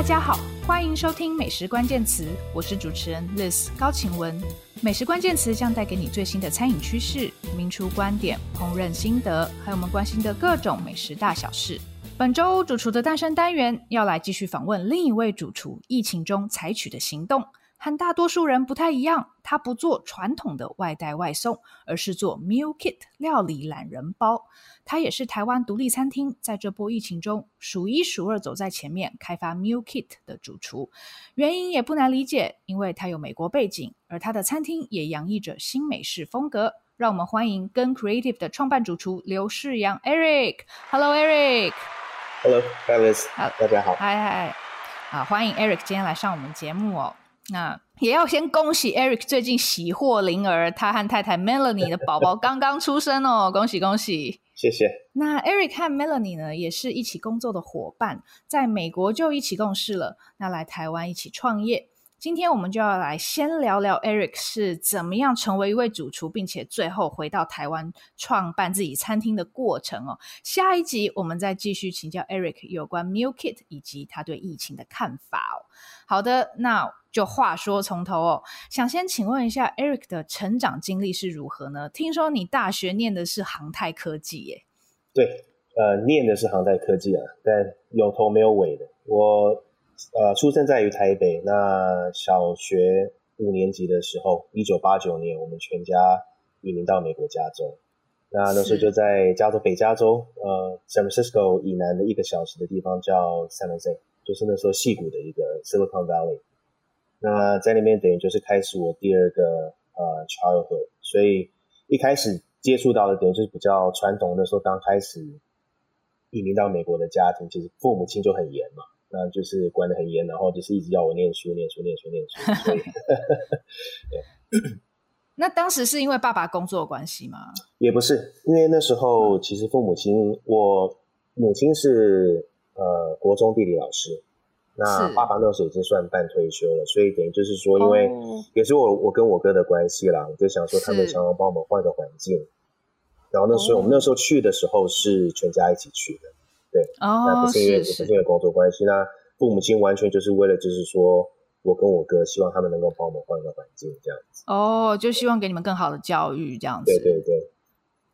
大家好，欢迎收听美食关键词，我是主持人 Liz 高晴雯。美食关键词将带给你最新的餐饮趋势、名厨观点、烹饪心得，还有我们关心的各种美食大小事。本周主厨的诞生单元要来继续访问另一位主厨，疫情中采取的行动。和大多数人不太一样，他不做传统的外带外送，而是做 meal kit 料理懒人包。他也是台湾独立餐厅在这波疫情中数一数二走在前面开发 meal kit 的主厨。原因也不难理解，因为他有美国背景，而他的餐厅也洋溢着新美式风格。让我们欢迎 GEN Creative 的创办主厨刘世阳 Eric。Hello Eric。Hello，Alice。好，大家好。嗨嗨。啊，欢迎 Eric 今天来上我们节目哦。那也要先恭喜 Eric 最近喜获麟儿，他和太太 Melanie 的宝宝 刚刚出生哦，恭喜恭喜！谢谢。那 Eric 和 Melanie 呢，也是一起工作的伙伴，在美国就一起共事了，那来台湾一起创业。今天我们就要来先聊聊 Eric 是怎么样成为一位主厨，并且最后回到台湾创办自己餐厅的过程哦。下一集我们再继续请教 Eric 有关 Meal Kit 以及他对疫情的看法哦。好的，那就话说从头哦，想先请问一下 Eric 的成长经历是如何呢？听说你大学念的是航太科技耶？对，呃，念的是航太科技啊，但有头没有尾的我。呃，出生在于台北。那小学五年级的时候，一九八九年，我们全家移民到美国加州。那那时候就在加州北加州，呃，San Francisco 以南的一个小时的地方叫 San Jose，就是那时候戏谷的一个 Silicon Valley。那在那边等于就是开始我第二个呃 childhood，所以一开始接触到的点就是比较传统的时候，刚开始移民到美国的家庭，其实父母亲就很严嘛。那就是管得很严，然后就是一直要我念书、念书、念书、念书。所以，对。那当时是因为爸爸工作关系吗？也不是，因为那时候其实父母亲，我母亲是呃国中地理老师，那爸爸那时候已经算半退休了，所以等于就是说，因为也是我我跟我哥的关系啦，我就想说他们想要帮我们换个环境，然后那时候我们那时候去的时候是全家一起去的。对，哦，那不是因为不是因为工作关系，那父母亲完全就是为了，就是说我跟我哥希望他们能够帮我们换个环境这样子。哦，就希望给你们更好的教育这样子。对对对，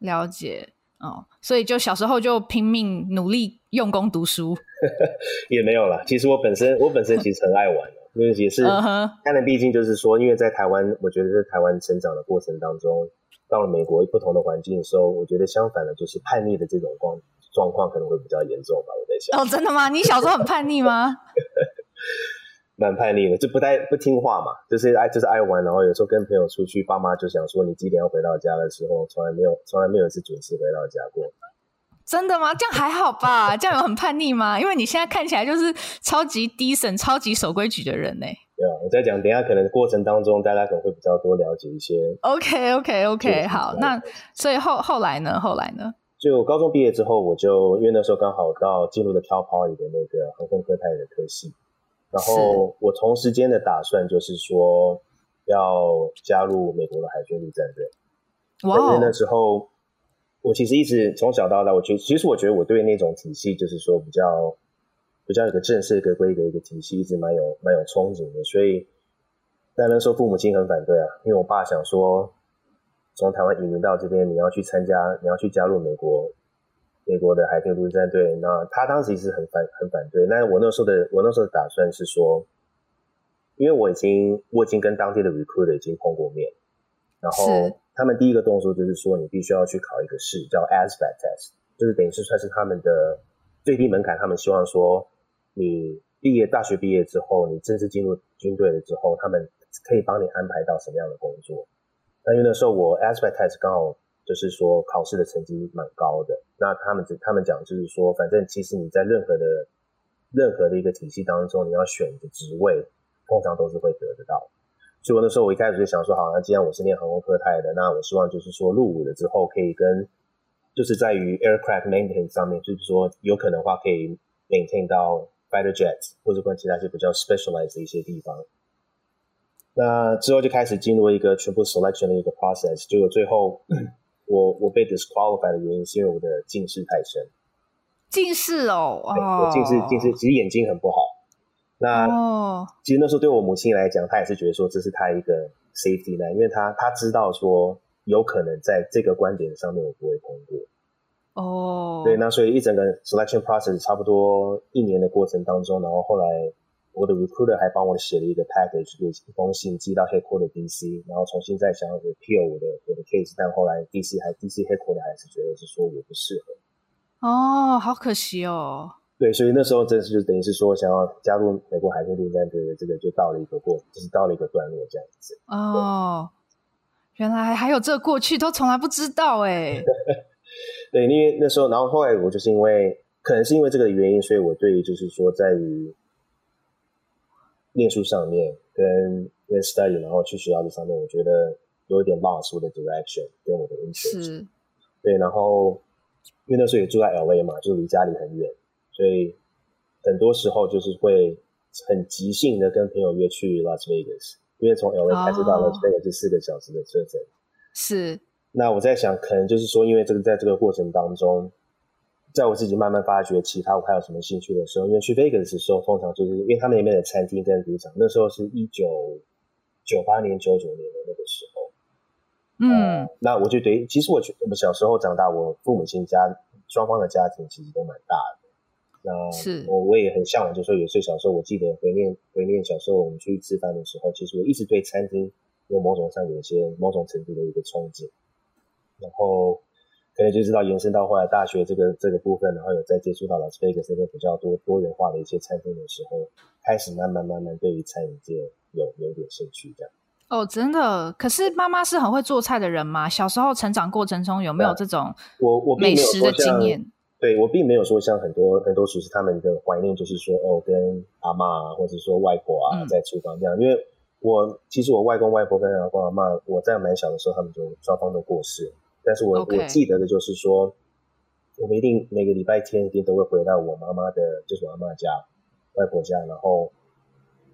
了解哦，所以就小时候就拼命努力用功读书，也没有啦。其实我本身我本身其实很爱玩的，因为也是，当然毕竟就是说，因为在台湾，我觉得在台湾成长的过程当中，到了美国不同的环境的时候，我觉得相反的就是叛逆的这种光。状况可能会比较严重吧，我在想。哦，真的吗？你小时候很叛逆吗？蛮叛逆的，就不太不听话嘛，就是爱就是爱玩，然后有时候跟朋友出去，爸妈就想说你几点要回到家的时候，从来没有从来没有一次准时回到家过。真的吗？这样还好吧？这样有很叛逆吗？因为你现在看起来就是超级 decent、超级守规矩的人呢。对啊，我在讲，等一下可能过程当中大家可能会比较多了解一些。OK OK OK，好，那所以后后来呢？后来呢？就高中毕业之后，我就因为那时候刚好到进入了 Cal Poly 的那个航空科太的科系，然后我同时间的打算就是说要加入美国的海军陆战队。哇！因为那时候我其实一直从小到大，我觉其实我觉得我对那种体系就是说比较比较有个正式、一个规格、一个体系，一直蛮有蛮有憧憬的。所以但那时候父母亲很反对啊，因为我爸想说。从台湾移民到这边，你要去参加，你要去加入美国，美国的海军陆战队。那他当时其实很反，很反对。那我那时候的，我那时候的打算是说，因为我已经，我已经跟当地的 recruiter 已经碰过面，然后他们第一个动作就是说，你必须要去考一个试，叫 aspect test，就是等于是算是他们的最低门槛。他们希望说，你毕业，大学毕业之后，你正式进入军队了之后，他们可以帮你安排到什么样的工作。那因为那时候我 aspect test 刚好就是说考试的成绩蛮高的，那他们他们讲就是说，反正其实你在任何的任何的一个体系当中，你要选的职位，通常都是会得得到。所以我那时候我一开始就想说，好，那既然我是念航空科太的，那我希望就是说入伍了之后可以跟，就是在于 aircraft maintenance 上面，就是说有可能的话可以 maintain 到 fighter jets 或者跟其他一些比较 specialized 的一些地方。那之后就开始进入一个全部 selection 的一个 process，结果最后我我被 disqualified 的原因是因为我的近视太深。近视哦，对，我近视近视，其实眼睛很不好。那哦其实那时候对我母亲来讲，她也是觉得说这是她一个 safety net，因为她她知道说有可能在这个观点上面我不会通过。哦，对，那所以一整个 selection process 差不多一年的过程当中，然后后来我的 recruiter 还帮我写了一个 package，就是一封信寄到 headquarter DC，然后重新再想要 appeal 我的我的 case，但后来 DC 还 DC headquarter 还是觉得是说我不适合。哦，好可惜哦。对，所以那时候真是就等于是说，想要加入美国海军陆战队的这个就到了一个过，就是到了一个段落这样子。哦，原来还有这个过去，都从来不知道哎。对，因为那时候，然后后来我就是因为可能是因为这个原因，所以我对于就是说在于念书上面跟跟 study，然后去学校这上面，我觉得有一点 lost 我的 direction 跟我的 interest。是。对，然后因为那时候也住在 LA 嘛，就离家里很远。所以很多时候就是会很即兴的跟朋友约去 Las Vegas，因为从 LA 开车到 Las Vegas 是四个小时的车程。是。那我在想，可能就是说，因为这个在这个过程当中，在我自己慢慢发掘其他我还有什么兴趣的时候，因为去 Vegas 的时候，通常就是因为他们那边的餐厅跟赌场，那时候是一九九八年、九九年的那个时候。嗯。呃、那我就对，其实我觉我们小时候长大，我父母亲家双方的家庭其实都蛮大的。那是我我也很向往，就是说有些小时候，我记得回念回念小时候我们出去吃饭的时候，其实我一直对餐厅有某种上有一些某种程度的一个憧憬，然后可能就知道延伸到后来大学这个这个部分，然后有再接触到了 Las Vegas 这个比较多多元化的一些餐厅的时候，开始慢慢慢慢对于餐饮界有有点兴趣这样。哦，真的？可是妈妈是很会做菜的人吗？小时候成长过程中有没有这种我我美食的经验？对，我并没有说像很多很多厨师他们的怀念就是说哦，跟阿妈啊，或者说外婆啊在厨房这样，嗯、因为我其实我外公外婆跟阿公阿妈，我在蛮小的时候他们就双方都过世，但是我.我记得的就是说，我们一定每个礼拜天一定都会回到我妈妈的，就是我阿妈家、外婆家，然后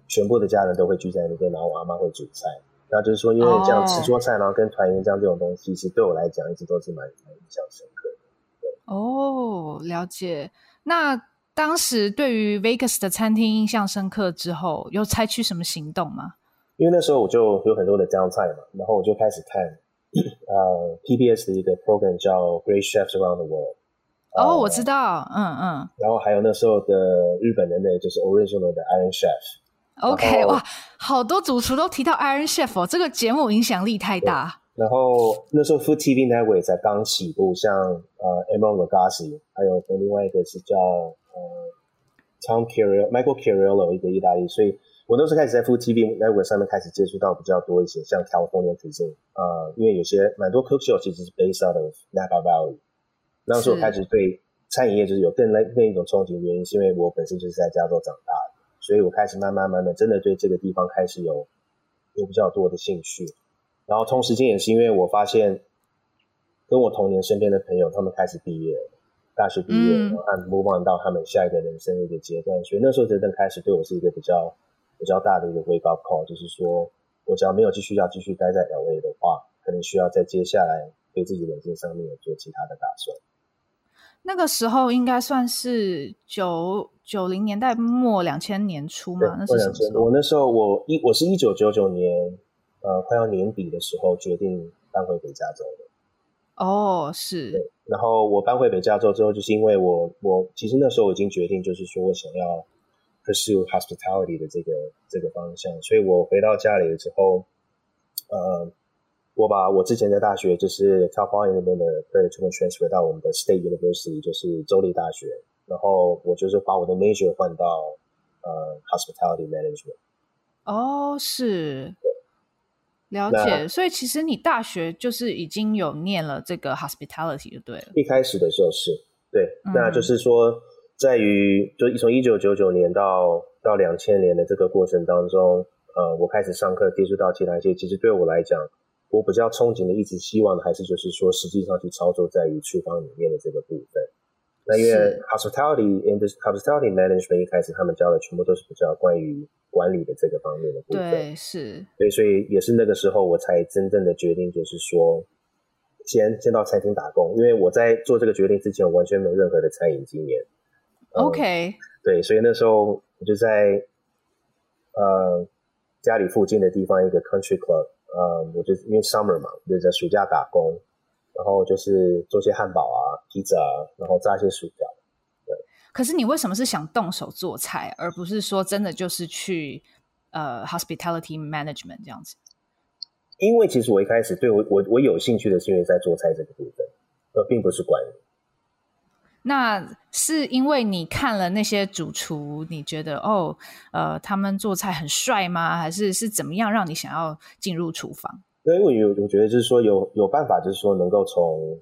全部的家人都会聚在那边，然后我阿妈会煮菜，然后就是说因为这样吃桌菜，然后跟团圆这样这种东西，其实对我来讲一直都是蛮蛮印象深刻的。哦，了解。那当时对于 Vegas 的餐厅印象深刻之后，有采取什么行动吗？因为那时候我就有很多的 downtime 嘛，然后我就开始看呃 PBS 的一个 program 叫 Great Chefs Around the World。哦，呃、我知道，嗯嗯。然后还有那时候的日本人的就是 Original 的 Iron Chef。OK，哇，好多主厨都提到 Iron Chef 哦，这个节目影响力太大。然后那时候 Food TV Network 才刚起步，像呃 Emeril Lagasse，还有跟另外一个是叫呃 Tom Carriello Michael Carriello 一个意大利，所以我那时候开始在 Food TV Network 上面开始接触到比较多一些像 California Cuisine 啊、呃，因为有些蛮多 cook show 其实是 based out of Napa Valley，那时候我开始对餐饮业就是有更那那一种憧憬，原因是因为我本身就是在加州长大的，所以我开始慢慢慢慢的真的对这个地方开始有有比较多的兴趣。然后同时间也是因为我发现，跟我同年身边的朋友，他们开始毕业了，大学毕业，嗯、然后他们 move on 到他们下一个人生的一个阶段，所以那时候真正开始对我是一个比较比较大的一个 wake up call，就是说我只要没有继续要继续待在 LA 的话，可能需要在接下来对自己人生上面有做其他的打算。那个时候应该算是九九零年代末两千年初嘛？那是什么时候？我那时候我一我是一九九九年。呃，快要年底的时候，决定搬回北加州的。哦，是。对，然后我搬回北加州之后，就是因为我我其实那时候已经决定，就是说我想要 pursue hospitality 的这个这个方向，所以我回到家里之后，呃，我把我之前在大学就是 California 那边的部 transfer 到我们的 State University，就是州立大学，然后我就是把我的 major 换到呃 hospitality management。哦，是。了解，所以其实你大学就是已经有念了这个 hospitality 就对了。一开始的时候是，对，嗯、那就是说，在于就从一九九九年到到两千年的这个过程当中，呃，我开始上课接触到其他一些，其实对我来讲，我比较憧憬的，一直希望的还是就是说，实际上去操作在于厨房里面的这个部分。那因为 hospitality 是 in the hospitality management 一开始他们教的全部都是比较关于管理的这个方面的部分，对，是，对，所以也是那个时候我才真正的决定，就是说先先到餐厅打工，因为我在做这个决定之前，我完全没有任何的餐饮经验。OK，对，所以那时候我就在呃家里附近的地方一个 country club，呃，我就因为 summer 嘛，就在暑假打工，然后就是做些汉堡啊、披萨啊，然后炸一些薯条。对。可是你为什么是想动手做菜，而不是说真的就是去呃 hospitality management 这样子？因为其实我一开始对我我我有兴趣的是因为在做菜这个部分，而并不是管理。那是因为你看了那些主厨，你觉得哦，呃，他们做菜很帅吗？还是是怎么样让你想要进入厨房？对，因为有我觉得就是说有有办法，就是说能够从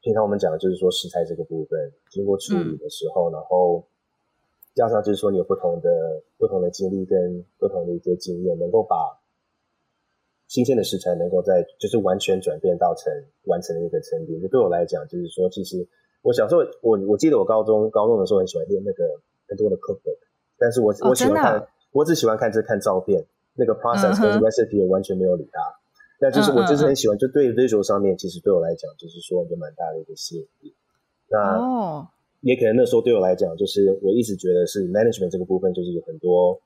平常我们讲的就是说食材这个部分经过处理的时候，嗯、然后加上就是说你有不同的不同的经历跟不同的一些经验，能够把新鲜的食材能够在就是完全转变到成完成的一个成品。就对我来讲，就是说其实。我小时候，我我记得我高中高中的时候很喜欢练那个很多的 cookbook，但是我、哦、我喜欢看，啊、我只喜欢看这看照片，那个 process 跟 recipe 我完全没有理它。那、嗯、就是我就是很喜欢，嗯、就对 visual 上面，其实对我来讲，就是说有蛮大的一个吸引力。那、哦、也可能那时候对我来讲，就是我一直觉得是 management 这个部分，就是有很多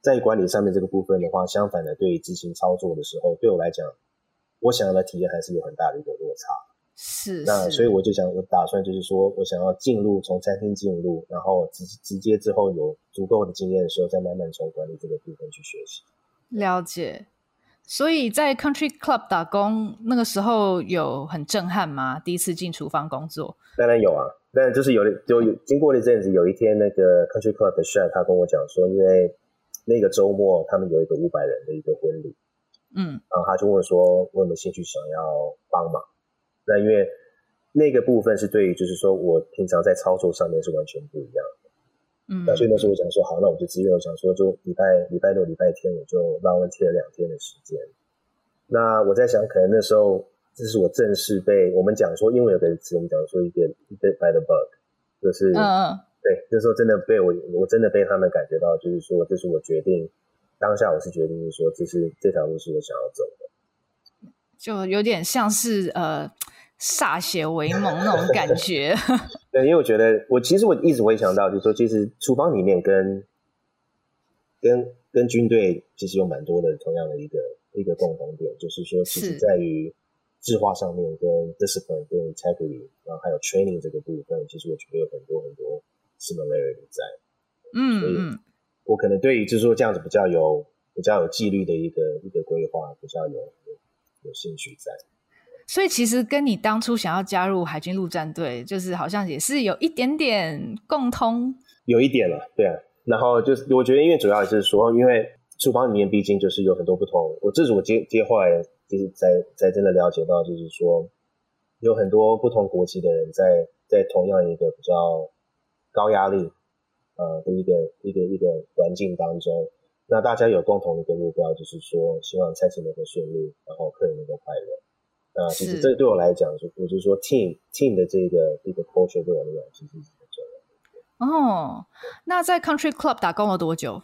在管理上面这个部分的话，相反的，对执行操作的时候，对我来讲，我想要的体验还是有很大的一个落差。是，那所以我就想，我打算就是说我想要进入从餐厅进入，然后直直接之后有足够的经验的时候，再慢慢从管理这个部分去学习。了解。所以在 Country Club 打工那个时候有很震撼吗？第一次进厨房工作？当然有啊，但就是有就有经过了一阵子，有一天那个 Country Club 的 chef 他跟我讲说，因为那个周末他们有一个五百人的一个婚礼，嗯，然后他就问说，我有没有兴趣想要帮忙？那因为那个部分是对于，就是说我平常在操作上面是完全不一样的，嗯，那所以那时候我想说，好，那我就自愿，我想说就礼拜礼拜六、礼拜天我就 volunteer 两天的时间。那我在想，可能那时候这是我正式被我们讲说，因为有个词我们讲说一点 bit by the bug，就是嗯嗯，对，那时候真的被我，我真的被他们感觉到，就是说这是我决定当下我是决定，就是说这是这条路是我想要走的，就有点像是呃。歃血为盟那种感觉，对，因为我觉得我其实我一直会想到，就是说，其实厨房里面跟跟跟军队其实有蛮多的同样的一个一个共同点，就是说，其实在于制化上面跟 discipline 跟 integrity，然后还有 training 这个部分，其实我觉得有很多很多 similarity 在。嗯，所以我可能对于就是说这样子比较有比较有纪律的一个一个规划，比较有有有兴趣在。所以其实跟你当初想要加入海军陆战队，就是好像也是有一点点共通，有一点了，对啊。然后就是我觉得，因为主要也是说，因为厨房里面毕竟就是有很多不同。我这是我接接后来就是在在真的了解到，就是说有很多不同国籍的人在在同样一个比较高压力呃的一个一个一个环境当中，那大家有共同的一个目标，就是说希望餐厅能够顺利，然后客人能够快乐。啊，其实这对我来讲，就我就是说，team team 的这个这个 culture 对我来讲，其实是很重要的。哦，那在 Country Club 打工了多久？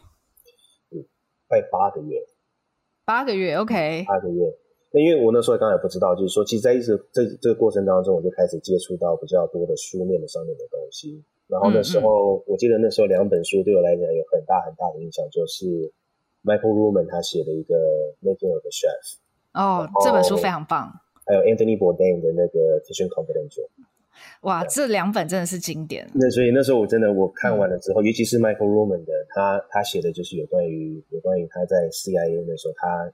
嗯，快八个月。八个月，OK。八个月。那因为我那时候刚才不知道，就是说，其实在一直这这个过程当中，我就开始接触到比较多的书面的上面的东西。然后那时候，嗯嗯我记得那时候两本书对我来讲有很大很大的影响，就是 Michael Ruhlman 他写的一个 Making of a Chef。哦，这本书非常棒。还有 Anthony Bourdain 的那个 Kitchen Confidential，哇，这两本真的是经典。那所以那时候我真的我看完了之后，嗯、尤其是 Michael Ruhlman 的，他他写的就是有关于有关于他在 CIA 的时候，他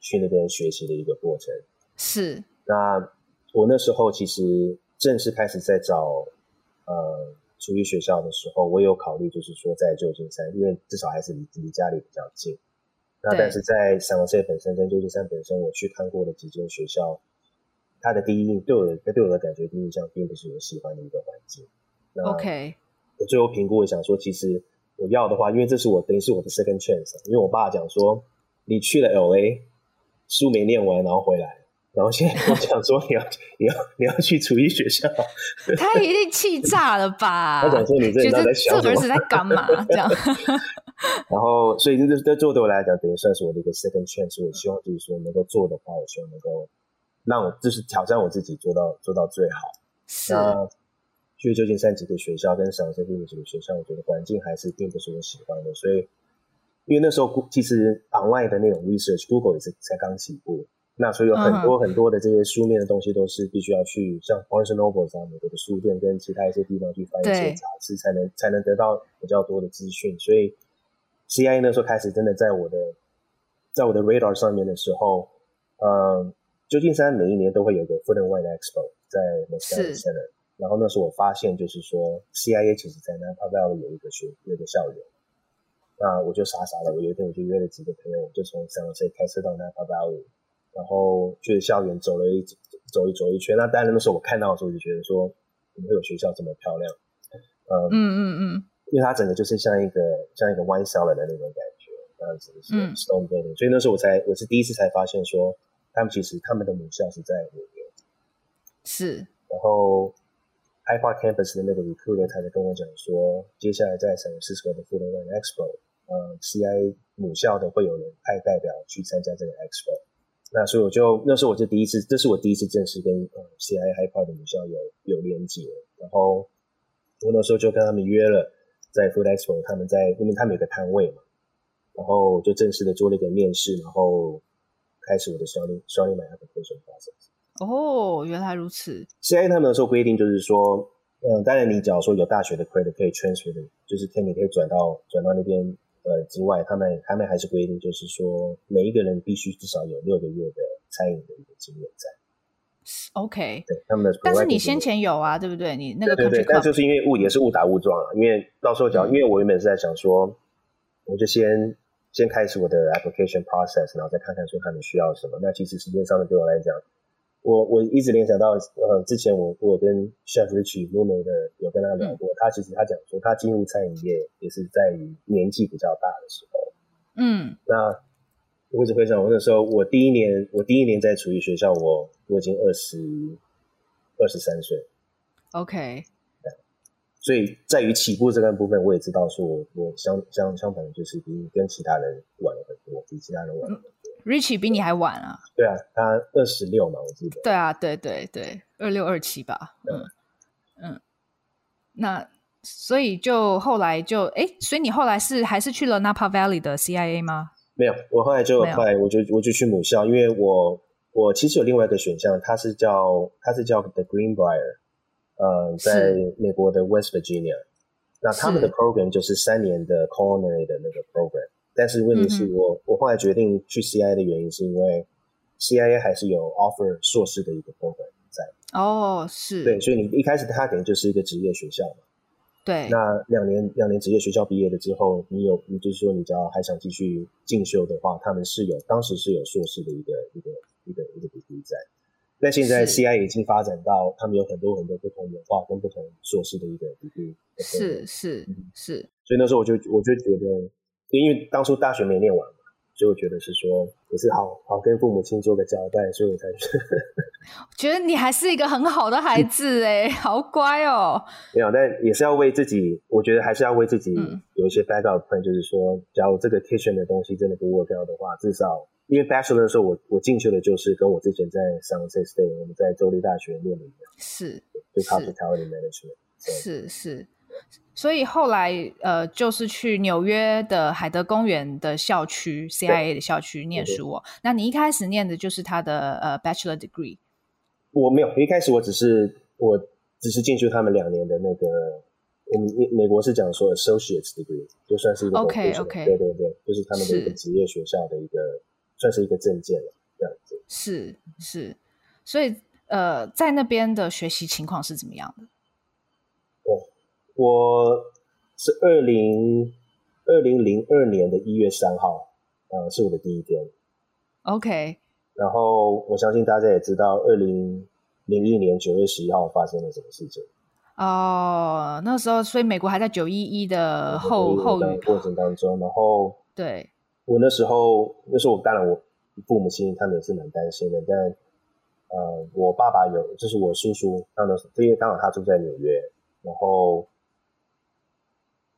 去那边学习的一个过程。是。那我那时候其实正式开始在找呃厨艺学校的时候，我有考虑就是说在旧金山，因为至少还是离离家里比较近。那但是在 San Jose 本身跟旧金山本身，我去看过的几间学校。他的第一印对我的对我的感觉第一印象并不是我喜欢的一个环境。OK，我最后评估，我想说，其实我要的话，因为这是我等于是我的 second chance。因为我爸讲说，你去了 LA，书没念完，然后回来，然后现在我讲说你要 你要你要去厨艺学校，他一定气炸了吧？他讲说你这人在想？这儿子在干嘛？这样。然后，所以这这做对我来讲，等于算是我的一个 second chance。我希望就是说能够做的话，我希望能够。让我就是挑战我自己做到做到最好。是。那去旧金山几个学校跟赏识这几个学校，我觉得环境还是并不是我喜欢的，所以因为那时候其实 online 的那种 research，Google 也是才刚起步，那所以有很多很多的这些书面的东西都是必须要去像 Barnes Noble 这样美国的书店跟其他一些地方去翻一些杂志，才能才能得到比较多的资讯。所以 CIA 那时候开始真的在我的在我的 radar 上面的时候，嗯，旧金山每一年都会有个 Food and Wine Expo 在 Mescal Center。然后那时候我发现，就是说 CIA 其实在 Napa Valley 有一个学有一个校园，那我就傻傻的，我有一天我就约了几个朋友，我就从 San Jose 开车到 Napa Valley，然后去校园走了一走一走一圈。那当然那时候我看到的时候，我就觉得说，怎么会有学校这么漂亮？嗯嗯嗯嗯，因为它整个就是像一个像一个 wine cellar 的那种感觉，这样子是 stone building，所以那时候我才我是第一次才发现说，他们其实他们的母校是在纽约，是，然后。Hyde Park Campus 的那个 recruiter 他就跟我讲说，接下来在 San Francisco 的 Food and Wine Expo，呃，CIA 母校的会有人派代表去参加这个 Expo。那所以我就那时候我就第一次，这是我第一次正式跟呃 CIA Hyde Park 的母校有有连接。然后我那时候就跟他们约了，在 Food Expo，他们在因为他们有个摊位嘛，然后就正式的做了一个面试，然后开始我的双利双利买 application process。哦，原来如此。CIA 他们时候规定就是说，嗯，当然你只要说有大学的 credit 可以 transfer 的，就是天你可以转到转到那边呃之外，他们他们还是规定就是说，每一个人必须至少有六个月的餐饮的一个经验在。OK，对他们的。但是你先前有啊，对不对？你那个对对对，但就是因为误也是误打误撞啊，因为到时候讲，嗯、因为我原本是在想说，我就先先开始我的 application process，然后再看看说他们需要什么。那其实时间上面对我来讲。我我一直联想到，呃，之前我我跟 Chef Lume 的有跟他聊过，嗯、他其实他讲说，他进入餐饮业也是在于年纪比较大的时候。嗯，那我一直回想，我那时候我第一年，我第一年在厨艺学校，我我已经二十二十三岁。OK，所以在于起步这个部分，我也知道说我我相相相反，就是比跟其他人晚了很多，比其他人晚了很多。嗯 Richie 比你还晚啊？对啊，他二十六嘛，我记得。对啊，对对对，二六二七吧。嗯嗯，那所以就后来就哎，所以你后来是还是去了 Napa Valley 的 CIA 吗？没有，我后来就后来我就我就去母校，因为我我其实有另外一个选项，它是叫它是叫 The Greenbrier，呃，在美国的 West Virginia，那他们的 program 就是三年的 culinary 的那个 program。但是问题是我，嗯、我后来决定去 CIA 的原因是因为 CIA 还是有 offer 硕士的一个 program 在。哦，是。对，所以你一开始它等于就是一个职业学校嘛。对。那两年两年职业学校毕业了之后，你有，你就是说你只要还想继续进修的话，他们是有当时是有硕士的一个一个一个一个比例在。但现在 CIA 已经发展到他们有很多很多不同文化跟不同硕士的一个比例。是是是。所以那时候我就我就觉得。因为当初大学没念完嘛，所以我觉得是说也是好好跟父母亲做个交代，所以我才去。觉得你还是一个很好的孩子哎，好乖哦。没有，但也是要为自己，我觉得还是要为自己有一些 backup plan，、嗯、就是说，假如这个 kitchen 的东西真的不 work out 的话，至少因为 bachelor 的时候我我进去的就是跟我之前在 San Jose State 我们在州立大学念的一样，是，就 hospitality management，是是。所以后来，呃，就是去纽约的海德公园的校区，CIA 的校区念书哦。那你一开始念的就是他的呃 Bachelor degree？我没有，一开始我只是我只是进去他们两年的那个，我们美国是讲说 Associate degree，就算是一个 OK OK，对对对，就是他们的一个职业学校的一个，是算是一个证件了，这样子。是是，所以呃，在那边的学习情况是怎么样的？我是二零二零零二年的一月三号，呃，是我的第一天。OK。然后我相信大家也知道，二零零一年九月十一号发生了什么事情。哦，那时候，所以美国还在九一一的后后的过程当中。然后，对，我那时候，那时候我当然我父母亲他们也是蛮担心的，但呃，我爸爸有，就是我叔叔，他们因为刚好他住在纽约，然后。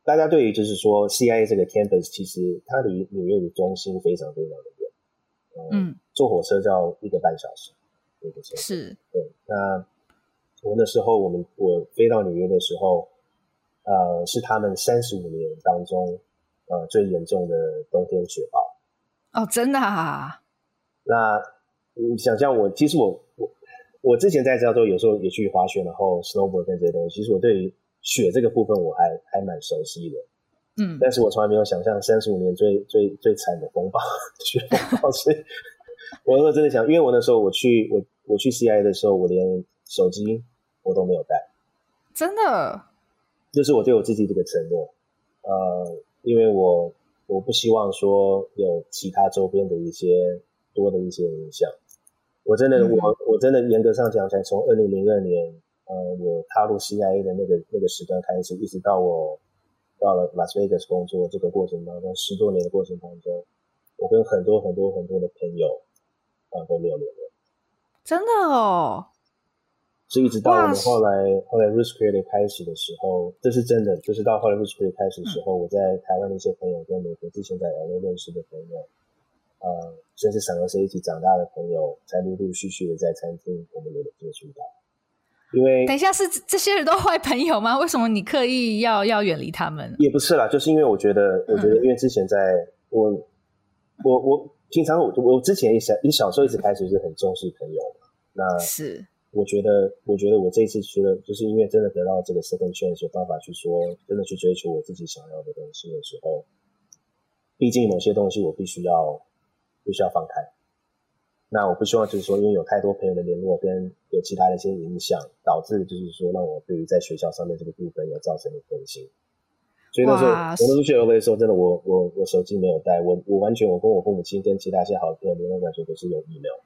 大家对于就是说 CIA 这个 campus，其实它离纽约的中心非常非常的远，嗯，坐火车就要一个半小时，对不对？是，对。那我那时候我们我飞到纽约的时候，呃，是他们三十五年当中，呃最严重的冬天雪暴。哦，真的啊？那你想象我，其实我我我之前在加州有时候也去滑雪，然后 snowboard 跟这些东西，其实我对于雪这个部分我还还蛮熟悉的。嗯，但是我从来没有想象三十五年最最最惨的风暴 雪风暴，所以我那时候真的想，因为我那时候我去我我去 CIA 的时候，我连手机我都没有带，真的，这是我对我自己这个承诺。呃，因为我我不希望说有其他周边的一些多的一些影响。我真的，嗯、我我真的严格上讲，才从二零零二年，呃，我踏入 CIA 的那个那个时段开始，一直到我到了 Las Vegas 工作这个过程当中，十多年的过程当中，我跟很多很多很多的朋友啊都没有联络。真的哦。所以一直到我们后来后来 Roots Creative 开始的时候，这是真的，就是到后来 Roots Creative 开始的时候，嗯、我在台湾的一些朋友跟美国之前在 LA 认识的朋友，呃，甚至闪而是一起长大的朋友，才陆陆续续的在餐厅我们有了接触到。因为等一下是这些人都坏朋友吗？为什么你刻意要要远离他们？也不是啦，就是因为我觉得，我觉得因为之前在我、嗯、我我平常我我之前一小一小时候一直开始是很重视朋友嘛，那是。我觉得，我觉得我这一次除了就是因为真的得到这个 second chance，有办法去说，真的去追求我自己想要的东西的时候，毕竟某些东西我必须要必须要放开。那我不希望就是说，因为有太多朋友的联络跟有其他的一些影响，导致就是说让我对于在学校上面这个部分有造成的分心。所以那时候我那时候去 LA 的时候，真的我我我手机没有带，我我完全我跟我父母亲跟其他一些好朋友联络完全都是用 email。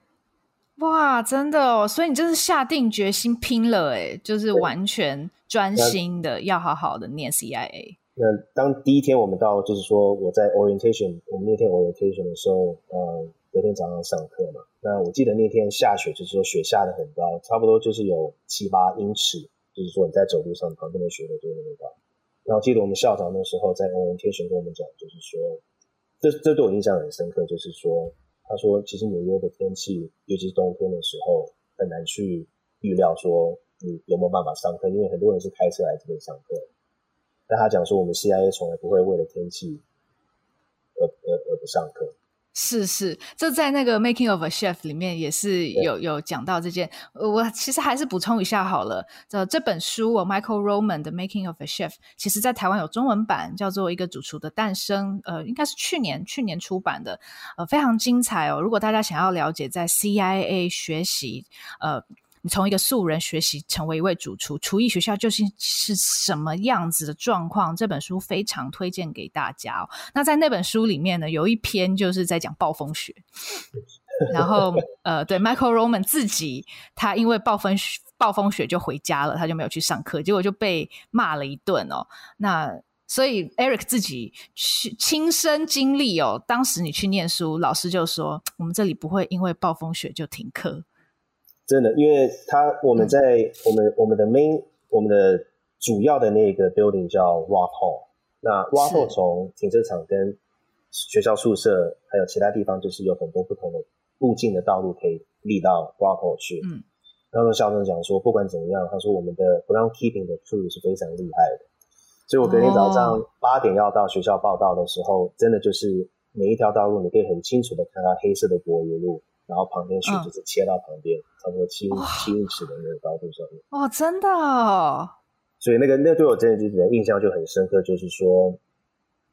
哇，真的哦！所以你就是下定决心拼了，哎，就是完全专心的要好好的念 CIA。那当第一天我们到，就是说我在 orientation，我们那天 orientation 的时候，呃，隔天早上上课嘛。那我记得那天下雪，就是说雪下的很高，差不多就是有七八英尺，就是说你在走路上旁边的雪都就那么高。然后记得我们校长那时候在 orientation 跟我们讲，就是说，这这对我印象很深刻，就是说。他说：“其实纽约的天气，尤其是冬天的时候，很难去预料说你有没有办法上课，因为很多人是开车来这边上课。但他讲说，我们 CIA 从来不会为了天气而而而不上课。”是是，这在那个 Making of a Chef 里面也是有有讲到这件。我其实还是补充一下好了。这这本书，我 Michael Roman 的 Making of a Chef，其实在台湾有中文版，叫做《一个主厨的诞生》。呃，应该是去年去年出版的，呃，非常精彩哦。如果大家想要了解在 CIA 学习，呃。你从一个素人学习成为一位主厨，厨艺学校究竟是什么样子的状况？这本书非常推荐给大家哦。那在那本书里面呢，有一篇就是在讲暴风雪，然后呃，对，Michael Roman 自己他因为暴风雪暴风雪就回家了，他就没有去上课，结果就被骂了一顿哦。那所以 Eric 自己去亲身经历哦，当时你去念书，老师就说我们这里不会因为暴风雪就停课。真的，因为他我们在我们我们的 main 我们的主要的那个 building 叫 Hall，那 Hall 从停车场跟学校宿舍还有其他地方，就是有很多不同的路径的道路可以立到 Hall 去。嗯，然后校长讲说，不管怎么样，他说我们的 ground keeping 的 crew 是非常厉害的，所以我隔天早上八点要到学校报到的时候，哦、真的就是每一条道路你可以很清楚的看到黑色的柏油路。然后旁边树就是切到旁边，嗯、差不多七七英尺的那个高度上面。哦，真的哦。所以那个那对我真的就是印象就很深刻，就是说，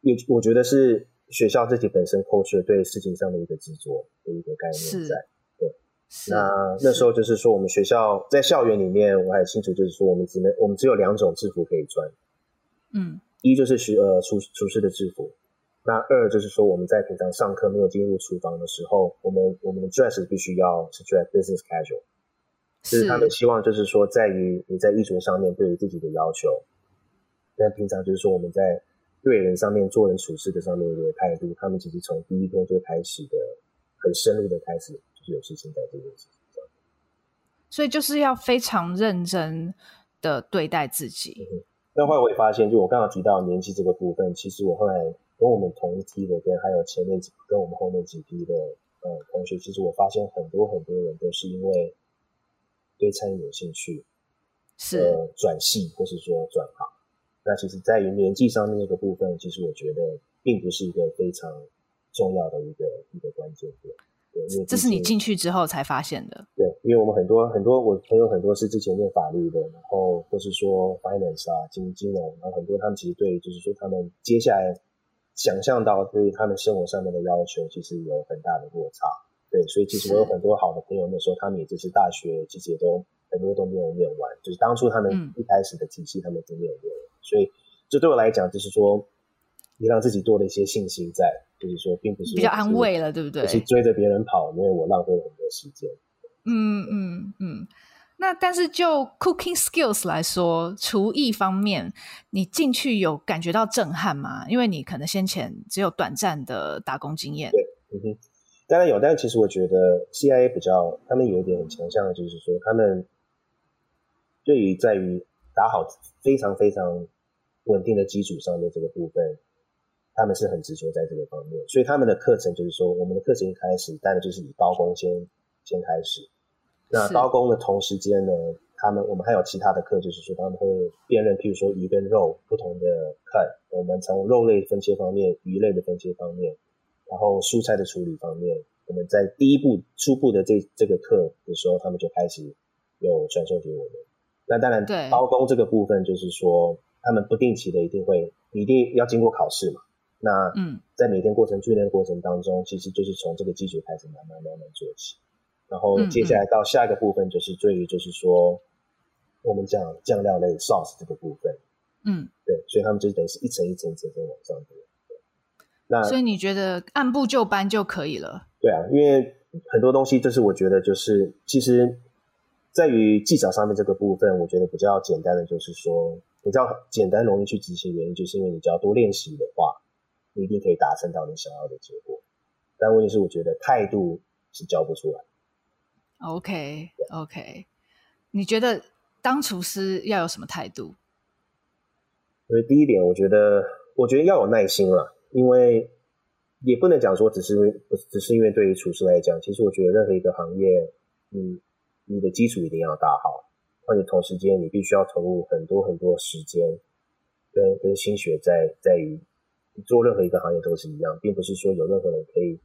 也我觉得是学校自己本身 culture 对事情上的一个执着的一个概念在。对。那那时候就是说，我们学校在校园里面，我还清楚，就是说我们只能我们只有两种制服可以穿。嗯。一就是学呃厨厨师的制服。那二就是说，我们在平常上课没有进入厨房的时候，我们我们的 dress 必须要是 dress business casual，就是他们希望就是说，在于你在衣着上面对于自己的要求，但平常就是说我们在对人上面做人处事的上面的态度，他们其实从第一天就开始的很深入的开始，就是有事情在这件事情上，所以就是要非常认真的对待自己。嗯，但后来我也发现，就我刚刚提到年纪这个部分，其实我后来。跟我们同一批的，跟还有前面几跟我们后面几批的呃同学，其实我发现很多很多人都是因为对餐饮有兴趣，是转系或是说转行。那其实在于年纪上面那个部分，其实我觉得并不是一个非常重要的一个一个关键点。对，因为这是你进去之后才发现的。对，因为我们很多很多我朋友很多是之前念法律的，然后或是说 finance 啊，金金融，然后很多他们其实对就是说他们接下来想象到对于他们生活上面的要求，其实有很大的落差。对，所以其实我有很多好的朋友，那时候他们也就是大学其实也都很多都没有念完，就是当初他们一开始的体系他们都没有念完，嗯、所以这对我来讲就是说，你让自己多了一些信心在，就是说并不是比较安慰了，对不对？是追着别人跑，因为我浪费了很多时间。嗯嗯嗯。那但是就 cooking skills 来说，厨艺方面，你进去有感觉到震撼吗？因为你可能先前只有短暂的打工经验。对，嗯哼。当然有，但其实我觉得 CIA 比较，他们有一点很强项的，就是说他们对于在于打好非常非常稳定的基础上的这个部分，他们是很执着在这个方面。所以他们的课程就是说，我们的课程一开始当然就是以刀工先先开始。那刀工的同时间呢，他们我们还有其他的课，就是说他们会辨认，譬如说鱼跟肉不同的 cut，我们从肉类分切方面、鱼类的分切方面。然后蔬菜的处理方面，我们在第一步初步的这这个课的时候，他们就开始有传授给我们。那当然，对刀工这个部分，就是说他们不定期的一定会一定要经过考试嘛。那嗯，在每天过程训练的过程当中，其实就是从这个基础开始慢慢慢慢做起。然后接下来到下一个部分，就是对于就是说我们讲酱料类 sauce 这个部分，嗯，对，所以他们就等于是一层一层一层层往上走。那所以你觉得按部就班就可以了？对啊，因为很多东西，就是我觉得就是其实在于技巧上面这个部分，我觉得比较简单的就是说比较简单容易去执行，原因就是因为你只要多练习的话，你一定可以达成到你想要的结果。但问题是，我觉得态度是教不出来。OK OK，你觉得当厨师要有什么态度？所以第一点，我觉得我觉得要有耐心了。因为也不能讲说只是因为只是因为对于厨师来讲，其实我觉得任何一个行业，你你的基础一定要打好，而且同时间你必须要投入很多很多时间跟跟心血在在于做任何一个行业都是一样，并不是说有任何人可以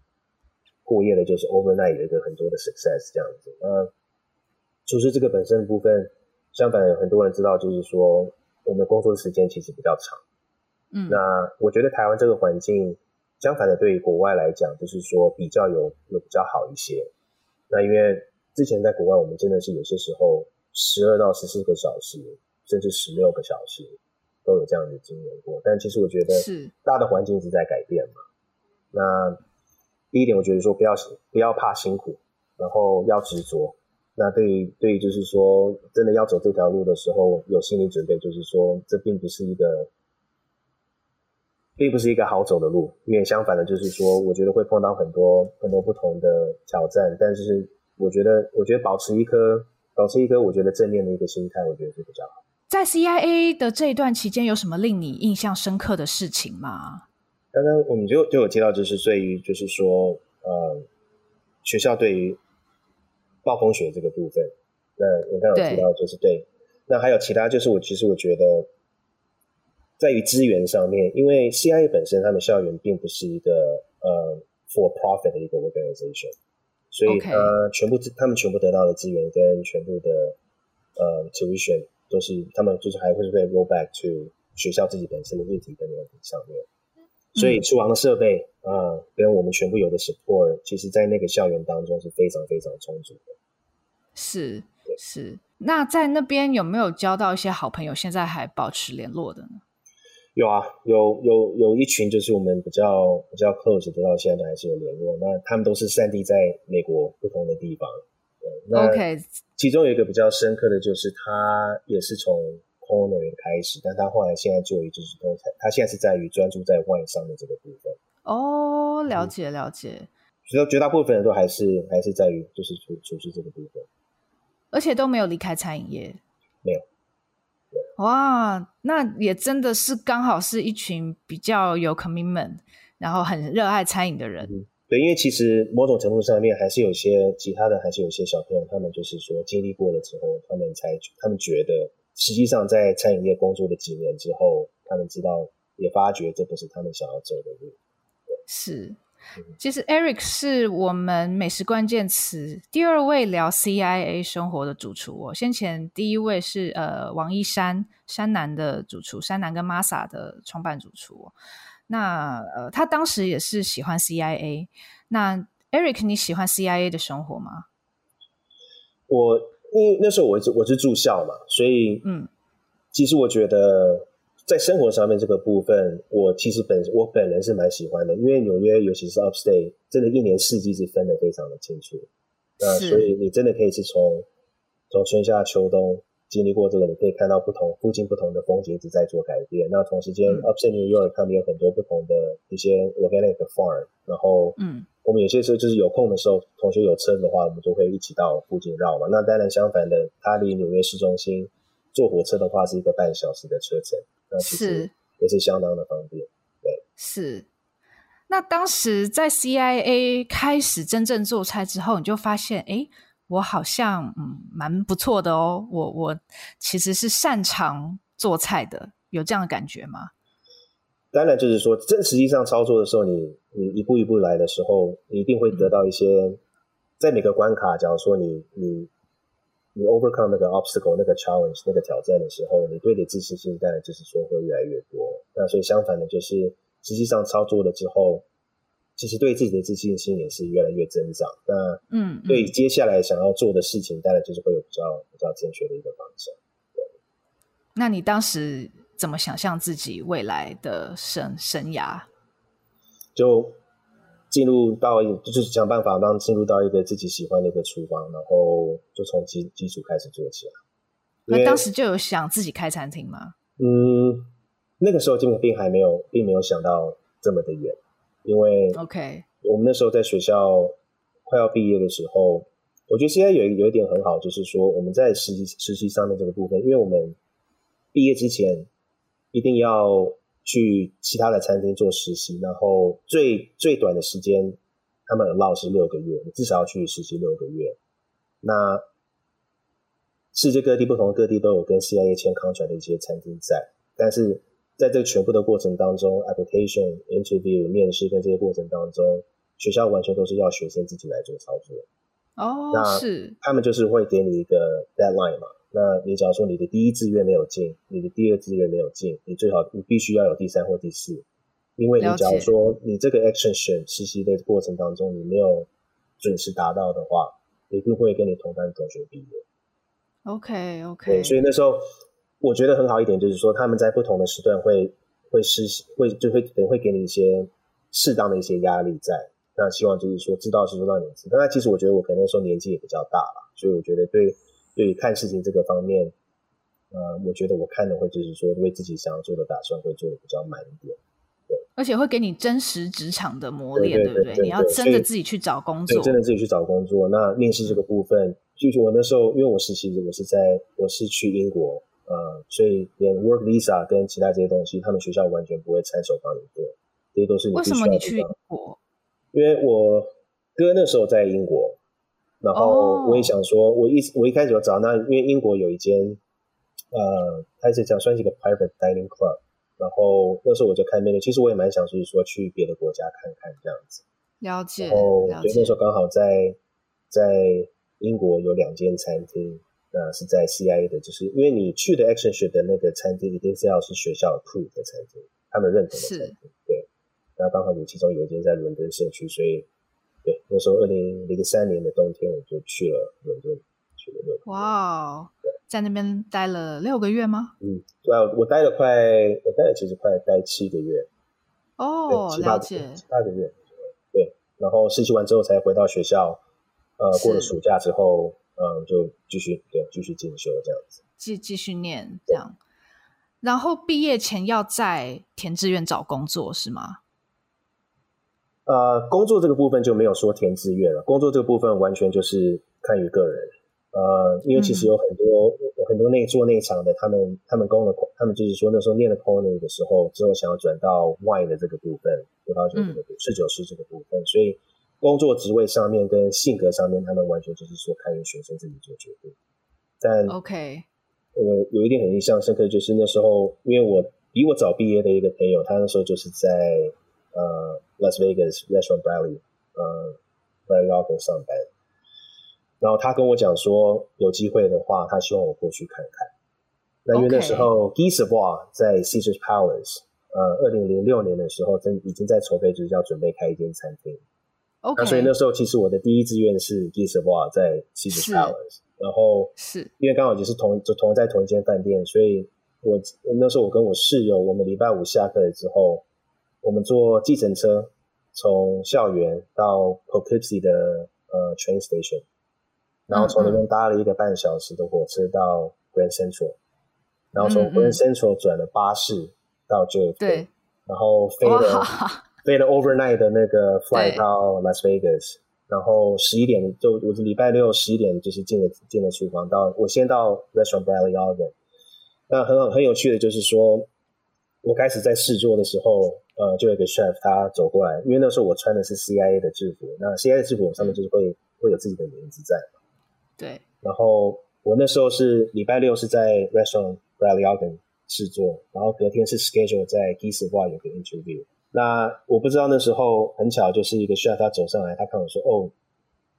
过夜的，就是 overnight 有一个很多的 success 这样子。那厨师这个本身的部分，相反很多人知道，就是说我们工作的时间其实比较长。嗯，那我觉得台湾这个环境，相反的，对于国外来讲，就是说比较有有比较好一些。那因为之前在国外，我们真的是有些时候十二到十四个小时，甚至十六个小时都有这样的经验过。但其实我觉得，是大的环境一直在改变嘛。那第一点，我觉得说不要不要怕辛苦，然后要执着。那对于对于就是说真的要走这条路的时候，有心理准备，就是说这并不是一个。并不是一个好走的路，因为相反的，就是说，我觉得会碰到很多很多不同的挑战。但是，我觉得，我觉得保持一颗保持一颗我觉得正面的一个心态，我觉得是比较好。在 CIA 的这一段期间，有什么令你印象深刻的事情吗？刚刚我们就就有提到，就是对于就是说，呃，学校对于暴风雪这个部分，那我刚刚有提到，就是对，对。那还有其他，就是我其实我觉得。在于资源上面，因为 CIA 本身他们校园并不是一个呃 for profit 的一个 organization，所以他全部.他们全部得到的资源跟全部的呃 tuition 都是他们就是还会是被 roll back to 学校自己本身的议题跟问题上面，所以厨房的设备啊、呃、跟我们全部有的 support，其实在那个校园当中是非常非常充足的。是是，那在那边有没有交到一些好朋友，现在还保持联络的呢？有啊，有有有一群就是我们比较比较 close，直到现在还是有联络。那他们都是散地在美国不同的地方。OK，其中有一个比较深刻的就是他也是从 culinary 开始，但他后来现在做一就是都在，他现在是在于专注在 wine 上的这个部分。哦，了解了解。所以绝大部分人都还是还是在于就是厨厨师这个部分，而且都没有离开餐饮业，没有。哇，那也真的是刚好是一群比较有 commitment，然后很热爱餐饮的人。嗯，对，因为其实某种程度上面还是有些其他的，还是有些小朋友，他们就是说经历过了之后，他们才他们觉得，实际上在餐饮业工作了几年之后，他们知道也发觉这不是他们想要走的路。是，其实 Eric 是我们美食关键词第二位聊 CIA 生活的主厨哦。先前第一位是呃王一山山南的主厨，山南跟 Masa 的创办主厨。那呃他当时也是喜欢 CIA。那 Eric 你喜欢 CIA 的生活吗？我因为那时候我是我是住校嘛，所以嗯，其实我觉得。在生活上面这个部分，我其实本我本人是蛮喜欢的，因为纽约尤其是 Upstate，真的一年四季是分得非常的清楚。那所以你真的可以是从从春夏秋冬经历过这个，你可以看到不同附近不同的风景一直在做改变。那同时间、嗯、Upstate New York 他们有很多不同的一些 organic farm，然后嗯，我们有些时候就是有空的时候，同学有车的话，我们就会一起到附近绕嘛。那当然相反的，它离纽约市中心坐火车的话是一个半小时的车程。那其实也是相当的方便，对。是。那当时在 CIA 开始真正做菜之后，你就发现，哎，我好像嗯蛮不错的哦。我我其实是擅长做菜的，有这样的感觉吗？当然，就是说，真实际上操作的时候，你你一步一步来的时候，你一定会得到一些，嗯、在每个关卡，假如说你你。你 overcome 那个 obstacle、那个 challenge、那个挑战的时候，你对你自信心当然就是说会越来越多。那所以相反的，就是实际上操作了之后，其实对自己的自信心也是越来越增长。那嗯，对接下来想要做的事情，当然就是会有比较比较正确的一个方向。对。那你当时怎么想象自己未来的生生涯？就。进入到就是想办法让进入到一个自己喜欢的一个厨房，然后就从基基础开始做起来。那当时就有想自己开餐厅吗？嗯，那个时候基本并还没有，并没有想到这么的远。因为 OK，我们那时候在学校快要毕业的时候，我觉得现在有有一点很好，就是说我们在实习实习上面这个部分，因为我们毕业之前一定要。去其他的餐厅做实习，然后最最短的时间，他们 allow 是六个月，你至少要去实习六个月。那世界各地不同的各地都有跟 CIA 签 contract 的一些餐厅在，但是在这个全部的过程当中，application、interview、面试跟这些过程当中，学校完全都是要学生自己来做操作。哦，那是他们就是会给你一个 deadline 嘛。那你假如说你的第一志愿没有进，你的第二志愿没有进，你最好你必须要有第三或第四，因为你假如说你这个 action 选实习的过程当中你没有准时达到的话，一定会跟你同班同学毕业。OK OK，对，所以那时候我觉得很好一点就是说他们在不同的时段会会实习，会就会会给你一些适当的一些压力在，那希望就是说知道是说到你知道，那其实我觉得我可能那时候年纪也比较大了，所以我觉得对。对于看事情这个方面，呃，我觉得我看的会就是说，为自己想要做的打算会做的比较满一点，对，而且会给你真实职场的磨练，对，不对？你要真的自己去找工作，真的自己去找工作。那面试这个部分，就是我那时候，因为我实习，我是在我是去英国，呃，所以连 work visa 跟其他这些东西，他们学校完全不会插手帮你做，这些都是你。为什么你去英国？因为我哥那时候在英国。然后我也想说，我一我一开始就找那，因为英国有一间，呃，它是讲算是一个 private dining club。然后那时候我就看那个，其实我也蛮想就是说去别的国家看看这样子。了解。然后对，那时候刚好在在英国有两间餐厅，那是在 CIA 的，就是因为你去的 action ship 的那个餐厅一定是要是学校 approved 的餐厅，他们认同的餐厅。对。那刚好有其中有一间在伦敦社区，所以。对，那时候二零零三年的冬天，我就去了伦敦，去了六个月。哇哦！在那边待了六个月吗？嗯，对啊，我待了快，我待了其实快待七个月。哦，了解，七八个月。对，然后实习完之后才回到学校，呃，过了暑假之后，嗯，就继续对继续进修这样子，继继续念这样。然后毕业前要在填志愿找工作是吗？呃，工作这个部分就没有说填志愿了。工作这个部分完全就是看于个人。呃，因为其实有很多、很多内做内场的，他们他们攻了，他们就是说那时候念了的时候，之后想要转到 wine 的这个部分，葡萄酒这个侍酒师这个部分。所以工作职位上面跟性格上面，他们完全就是说看于学生自己做决定。但 OK，我有一点很印象深刻，就是那时候因为我比我早毕业的一个朋友，他那时候就是在呃 Las Vegas Restaurant Bradley 呃 Bradley Ogden 上班，然后他跟我讲说，有机会的话，他希望我过去看看。那因为那时候 Guy Savoy 在 Caesars Palace，呃，二零零六年的时候，正已经在筹备，就是要准备开一间餐厅。Okay. 那所以那时候其实我的第一志愿是 Guy Savoy 在 Caesars Palace，然后是因为刚好就是同就同在同一间饭店，所以我那时候我跟我室友，我们礼拜五下课了之后，我们坐计程车从校园到 p o c o p s i 的呃 train station，然后从那边搭了一个半小时的火车到 Grand Central，然后从 Grand Central 转了巴士到 j f 对，然后飞了 飞了 overnight 的那个 fly 到 Las Vegas，然后十一点就我礼拜六十一点就是进了进了厨房，到我先到 restaurant b r a d l Garden，那很很有趣的就是说。我开始在试做的时候，呃，就有一个 chef 他走过来，因为那时候我穿的是 CIA 的制服，那 CIA 的制服上面就是会会有自己的名字在嘛。对。然后我那时候是礼拜六是在 Restaurant Bradley Ogden 试做，然后隔天是 schedule 在 Guy Savoy 有个 interview。那我不知道那时候很巧，就是一个 chef 他走上来，他看我说：“哦，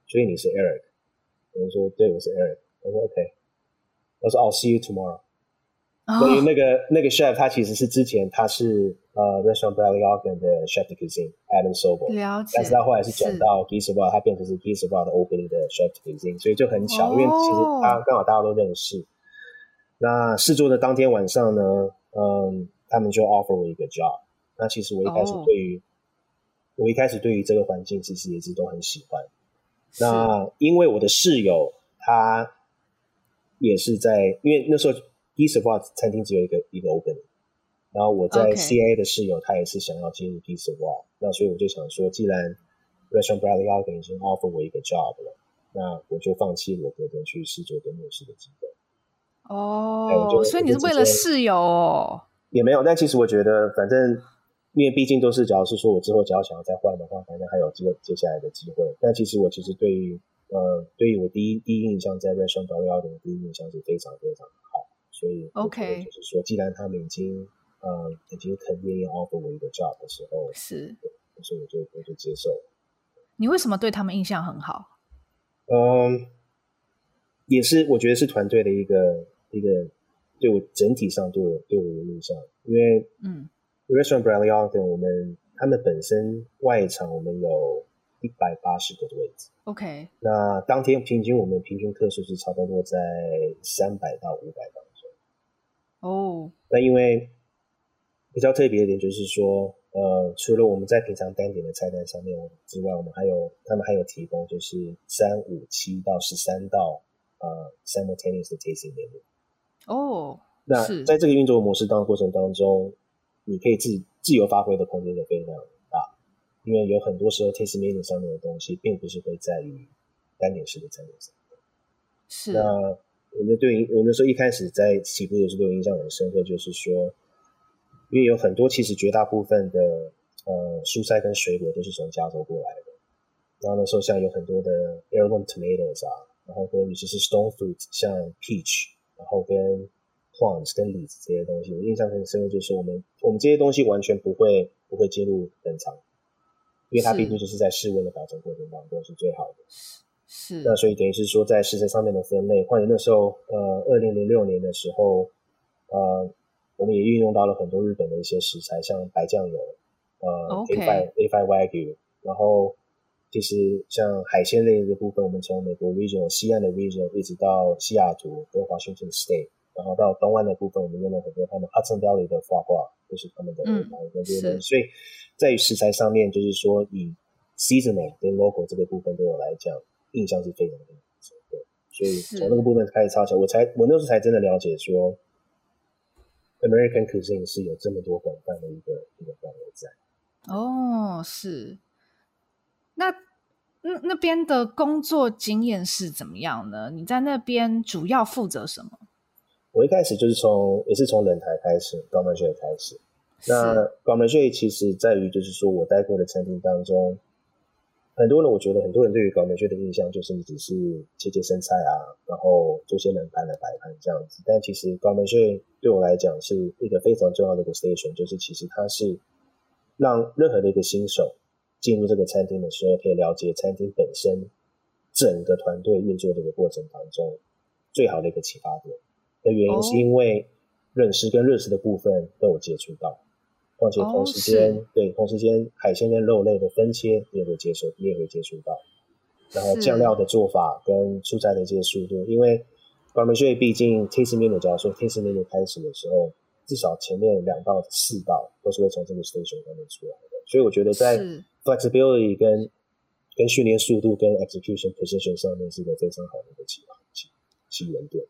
所以你是 Eric？” 我说：“对，我是 Eric。”我说：“OK。”他说：“I'll see you tomorrow。”所以那个那个 chef 他其实是之前他是呃 Restaurant Bradley Ogden 的 chef de cuisine Adam Sobel，了解。但是他后来是转到 Guy Savoy，他变成是 Guy Savoy 的 opening 的 chef de cuisine，所以就很巧，哦、因为其实他刚好大家都认识。那试做的当天晚上呢，嗯，他们就 offer 我一个 job。那其实我一开始对于、oh. 我一开始对于这个环境其实也是都很喜欢。那因为我的室友他也是在，因为那时候 Guy Savoy 餐厅只有一个一个 opening，然后我在 CIA 的室友他也是想要进入 Guy Savoy，那所以我就想说，既然 Restaurant Bradley Ogden 已经 offer 我一个 job 了，那我就放弃我隔天去试做跟面试的机会。哦、oh.，所以你是为了室友哦？也没有，但其实我觉得反正。因为毕竟都是，假如是说我之后只要想要再换的话，反正还有接接下来的机会。但其实我其实对于呃，对于我第一第一印象在 Restaurant Bradley Ogden 的第一印象是非常非常好，所以 OK 就是说，既然他们已经呃已经肯愿意 offer 我一个 job 的时候，是，所以我就我就接受。你为什么对他们印象很好？嗯，也是我觉得是团队的一个一个对我整体上对我对我的印象，因为嗯。Restaurant Bradley Ogden，我们他们本身外场我们有一百八十个的位置。OK，那当天平均我们平均客数是差不多在三百到五百当中。哦、oh.，那因为比较特别的点就是说，呃，除了我们在平常单点的菜单上面之外，我们还有他们还有提供就是三五七到十三道呃 simultaneous 的 tasting menu。哦、oh,，那在这个运作模式当过程当中。你可以自自由发挥的空间就非常大，因为有很多时候 tasting menu 上面的东西并不是会在于单点式的餐点上。是。那我们对于我们说一开始在起步的时候印象很深刻，就是说，因为有很多其实绝大部分的呃蔬菜跟水果都是从加州过来的，然后那时候像有很多的 heirloom tomatoes 啊，然后跟尤其是 stone fruit 像 peach，然后跟 plums 跟李子这些东西，我印象很深刻就是我们我们这些东西完全不会不会进入冷藏，因为它毕竟就是在室温的保存过程当中是最好的。是。那所以等于是说，在食材上面的分类，或者那时候呃，二零零六年的时候，呃，我们也运用到了很多日本的一些食材，像白酱油，呃，A5 A5 Wagyu，然后其实像海鲜类的部分，我们从美国 region 西岸的 region 一直到西雅图跟华盛顿 State。然后到东岸的部分，我们用了很多他们 Hudson Valley 的画画，就是他们的来源这些。所以在于食材上面，就是说以 seasonal 跟 local 这个部分对我来讲，印象是非常非常深刻。所以从那个部分开始抄起来，我才我那时候才真的了解说，American cuisine 是有这么多广泛的一个一个范围在。哦，是。那那那边的工作经验是怎么样呢？你在那边主要负责什么？我一开始就是从也是从冷台开始，Garde Manger 开始。那 Garde Manger 其实在于就是说我待过的餐厅当中，很多人我觉得很多人对于高美穗的印象就是你只是切切生菜啊，然后做些冷盘的摆盘这样子。但其实高美穗对我来讲是一个非常重要的一个 station，就是其实它是让任何的一个新手进入这个餐厅的时候，可以了解餐厅本身整个团队运作的一个过程当中最好的一个启发点。的原因是因为认识跟认识的部分都有接触到。况且同时间，oh, 对，同时间海鲜跟肉类的分切你也会接受，你也会接触到。然后酱料的做法跟出菜的这些速度，因为高美穗毕竟 taste menu 假如说 taste menu 开始的时候，至少前面两到四道都是会从这个 station 上面出来的。所以我觉得在 flexibility 跟跟训练速度跟 execution position 上面是一个非常好的一个起起起源点。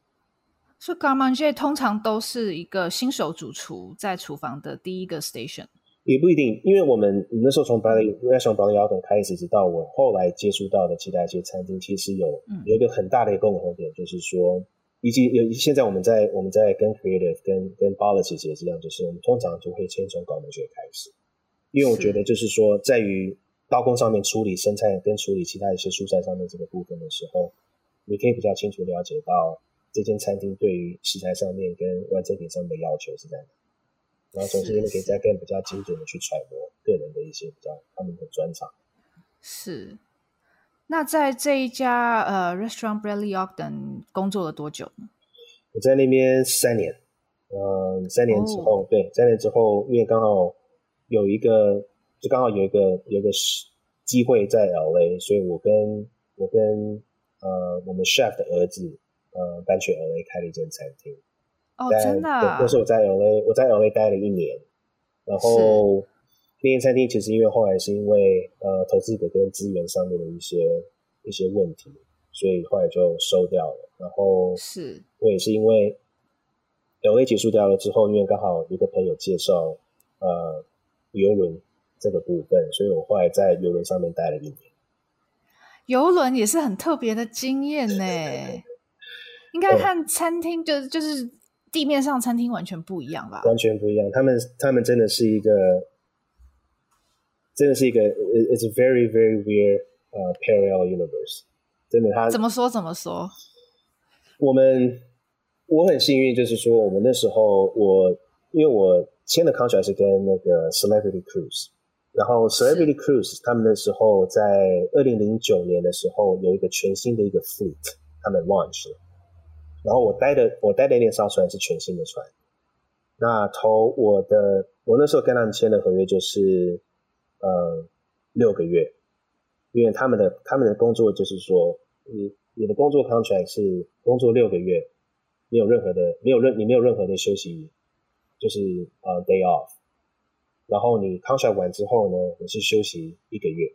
所以 Garde Manger 通常都是一个新手主厨在厨房的第一个 station，也不一定，因为我们那时候从 Bradley Restaurant Bradley Ogden 开始，直到我后来接触到的其他一些餐厅，其实有有一个很大的一个共同点，就是说，以及有现在我们在我们在跟 creative 跟跟其实也是一样，就是我们通常就会先从 Garde Manger 开始，因为我觉得就是说，在于刀工上面处理生菜跟处理其他一些蔬菜上面这个部分的时候，你可以比较清楚了解到。这间餐厅对于食材上面跟完成品上面的要求是在哪？然后从这边可以再更比较精准的去揣摩个人的一些比较他们的专长。是。那在这一家呃 Restaurant Bradley Ogden 工作了多久呢？我在那边三年。嗯，三年之后，哦、对，三年之后，因为刚好有一个，就刚好有一个有一个机会在 LA，所以我跟我跟呃我们 chef 的儿子。呃，搬去 LA 开了一间餐厅。哦，真的？那时候我在 LA，我在 LA 待了一年。然后那间餐厅其实因为后来是因为呃投资者跟资源上面的一些一些问题，所以后来就收掉了。然后是我也是因为 LA 结束掉了之后，因为刚好一个朋友介绍呃游轮这个部分，所以我后来在游轮上面待了一年。游轮也是很特别的经验呢。应该看餐厅，就是就是地面上餐厅完全不一样吧？完全不一样。他们他们真的是一个，真的是一个，it's a very very weird 呃、uh, parallel universe。真的，他怎么说怎么说？我们我很幸运，就是说我们那时候我因为我签的 contract 是跟那个 Celebrity Cruise，然后 Celebrity Cruise 他们那时候在二零零九年的时候有一个全新的一个 fleet，他们 launch 了。然后我待的我待的那艘船是全新的船，那头我的我那时候跟他们签的合约就是呃六个月，因为他们的他们的工作就是说你你的工作 contract 是工作六个月，没有任何的没有任你没有任何的休息，就是呃 day off，然后你 contract 完之后呢，你是休息一个月，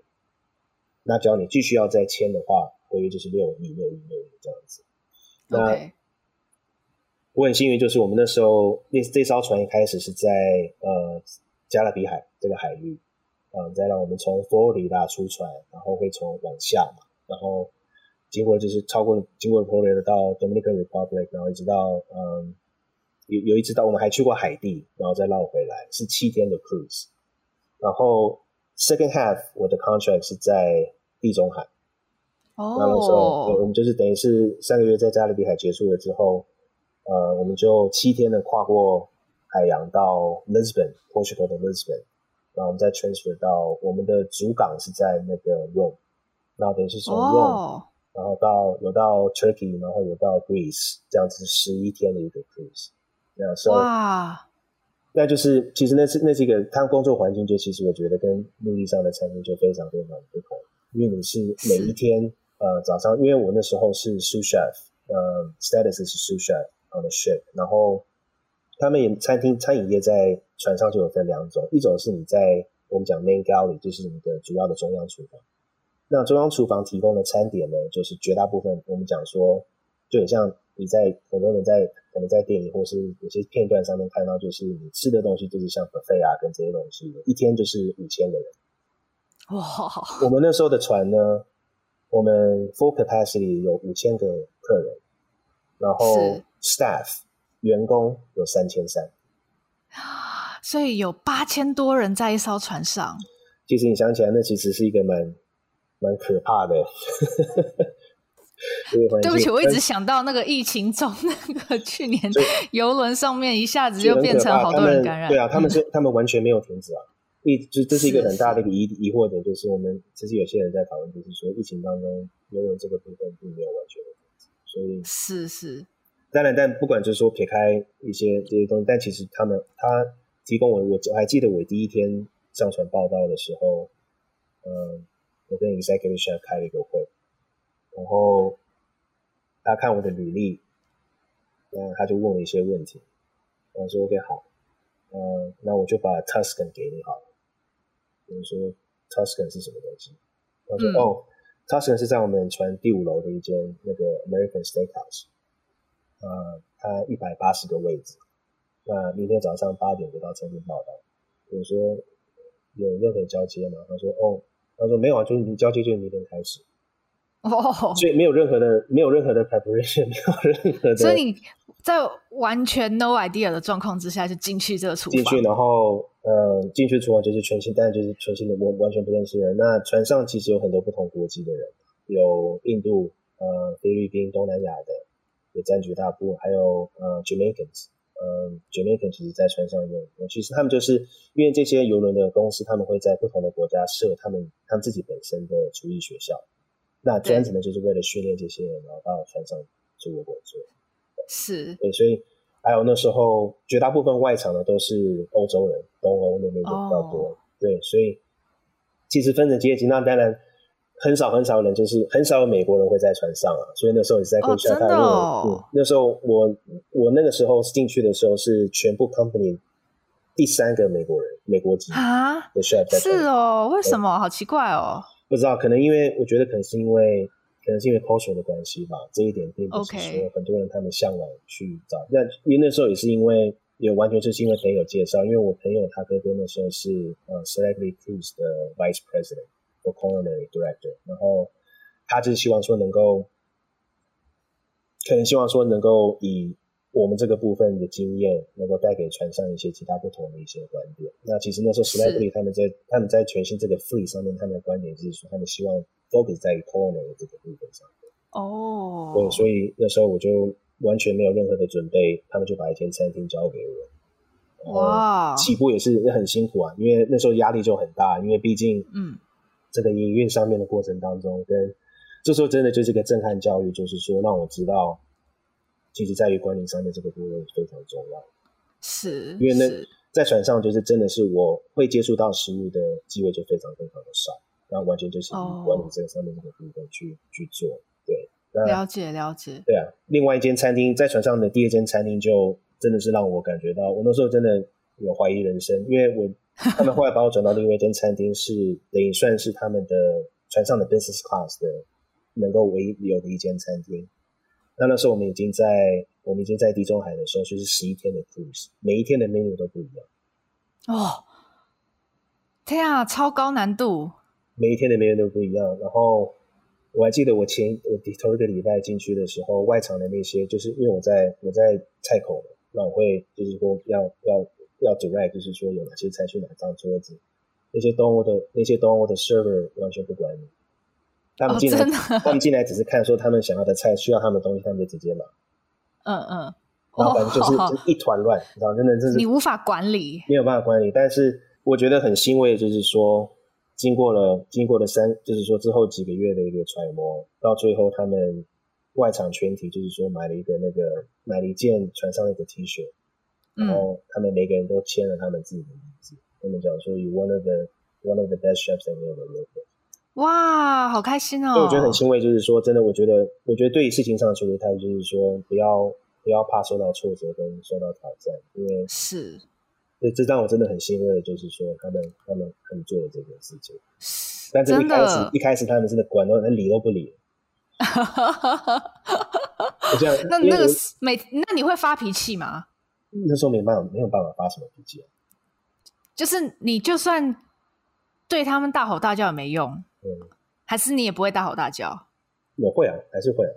那只要你继续要再签的话，合约就是六一六一六一这样子。那我很幸运，就是我们那时候那这艘船一开始是在呃加勒比海这个海域，嗯、呃，再让我们从佛罗里达出船，然后会从往下嘛，然后经过就是超过经过佛罗里达到 Dominican Republic，然后一直到嗯有有一直到我们还去过海地，然后再绕回来，是七天的 cruise，然后 second half 我的 contract 是在地中海。哦，那时候我们就是等于是上个月在加勒比海结束了之后，呃，我们就七天的跨过海洋到 Lisbon，Portugal 的 Lisbon，然后我们再 transfer 到我们的主港是在那个 Rome，然后等于是从 Rome，然后到有到 Turkey，然后有到 Greece，这样子十一天的一个 cruise，那时候哇，那就是其实那是那是一个他工作环境，就其实我觉得跟陆地上的餐厅就非常非常不同，因为你是每一天。呃，早上，因为我那时候是 sous chef，呃，status 是 sous chef on the ship，然后他们也餐厅餐饮业在船上就有分两种，一种是你在我们讲 main galley，就是你的主要的中央厨房。那中央厨房提供的餐点呢，就是绝大部分我们讲说，就很像你在很多人在可能在电影或是有些片段上面看到，就是你吃的东西就是像 buffet 啊，跟这些东西，一天就是五千个人。哇我们那时候的船呢？我们 full capacity 有五千个客人，然后 staff 员工有三千三，所以有八千多人在一艘船上。其实你想起来，那其实是一个蛮蛮可怕的。对不起，我一直想到那个疫情中，那个去年游轮上面一下子就变成好多人感染。对啊，他们 是他们完全没有停止啊。一就这是一个很大的一个疑疑惑点，就是我们其实有些人在讨论，就是说疫情当中游泳这个部分并没有完全的停止。所以是是，当然，但不管就是说撇开一些这些东西，但其实他们他提供我，我还记得我第一天上传报道的时候，嗯，我跟 executive chef 开了一个会。然后他看我的履历，嗯，他就问了一些问题。我说 OK 好，嗯，那我就把 Tuscan 给你好了。比如说 Tuscan 是什么东西？他说、嗯、哦，Tuscan 是在我们船第五楼的一间那个 American Steakhouse，啊、嗯，它一百八十个位置。那明天早上八点就到餐厅报道。我说有任何交接吗？他说哦，他说没有啊，就是你交接就是明天开始。哦，所以没有任何的，没有任何的 preparation，没有任何的。所以你在完全 no idea 的状况之下就进去这个厨房。进去，然后呃，进去厨房就是全新，但就是全新的，我完全不认识的人。那船上其实有很多不同国籍的人，有印度、呃，菲律宾、东南亚的也占据大部分，还有呃，Jamaicans，呃，Jamaicans 其实在船上有，其实他们就是因为这些游轮的公司，他们会在不同的国家设他们他们自己本身的厨艺学校。那专职呢，就是为了训练这些人，然后到船上做工作。是，对，所以还有那时候绝大部分外场的都是欧洲人，东欧那边就比较多。Oh. 对，所以其实分成阶级，那当然很少很少人，就是很少有美国人会在船上啊。所以那时候也是在跟学他嗯，那时候我我那个时候进去的时候是全部 company 第三个美国人，美国籍啊，是哦，为什么？好奇怪哦。不知道，可能因为我觉得可能是因为可能是因为 culture 的关系吧，这一点并不是说很多人他们向往去找。那因为那时候也是因为也完全就是因为朋友介绍，因为我朋友他哥哥那时候是呃 Celebrity Cruise 的 Vice President 或 Culinary Director，然后他就是希望说能够，可能希望说能够以。我们这个部分的经验能够带给船上一些其他不同的一些观点。那其实那时候 Celebrity 他们在他们在全新这个 Fleet 上面，他们的观点就是说，他们希望 focus 在于 culinary 这个部分上面。哦，对，所以那时候我就完全没有任何的准备，他们就把一间餐厅交给我。哇，起步也是很辛苦啊，因为那时候压力就很大，因为毕竟嗯，这个营运上面的过程当中，跟这时候真的就是个震撼教育，就是说让我知道。其实在于管理上面这个部分非常重要，是，因为那在船上就是真的是我会接触到食物的机会就非常非常的少，然后完全就是以管理这个上面这个部分去、哦、去做，对，了解了解，对啊，另外一间餐厅在船上的第二间餐厅就真的是让我感觉到，我那时候真的有怀疑人生，因为我他们后来把我转到另外一间餐厅，是等于算是他们的船上的 business class 的能够唯一有的一间餐厅。那那时候我们已经在，我们已经在地中海的时候，就是十一天的 cruise，每一天的 menu 都不一样。哦，天啊，超高难度！每一天的 menu 都不一样。然后我还记得我前我头一个礼拜进去的时候，外场的那些，就是因为我在我在菜口，那我会就是说要要要 direct，就是说有哪些菜去哪张桌子，那些东欧的那些东欧的 server 完全不管你。他们进来，哦、他们进来只是看说他们想要的菜，需要他们的东西，他们就直接拿。嗯嗯，然后反正就是、哦、就是一团乱，你知道，真的真是你无法管理，没有办法管理。但是我觉得很欣慰，就是说经过了经过了三，就是说之后几个月的一个揣摩，到最后他们外场全体就是说买了一个那个买了一件船上的一个 T 恤，然后他们每个人都签了他们自己的名字，他们讲说 You one of the one of the best chefs in the world。哇，好开心哦！对，我觉得很欣慰，就是说，真的，我觉得，我觉得对于事情上的处理态度，就是说，不要不要怕受到挫折跟受到挑战，因为是，这这让我真的很欣慰的，就是说，他们他们很做了这件事情。但是一开始一开始他们真的管都连理都不理。哈哈哈哈哈！这样，那那个每那你会发脾气吗？那时候没办法，没有办法发什么脾气啊。就是你就算对他们大吼大叫也没用。嗯，还是你也不会大吼大叫？我会啊，还是会啊，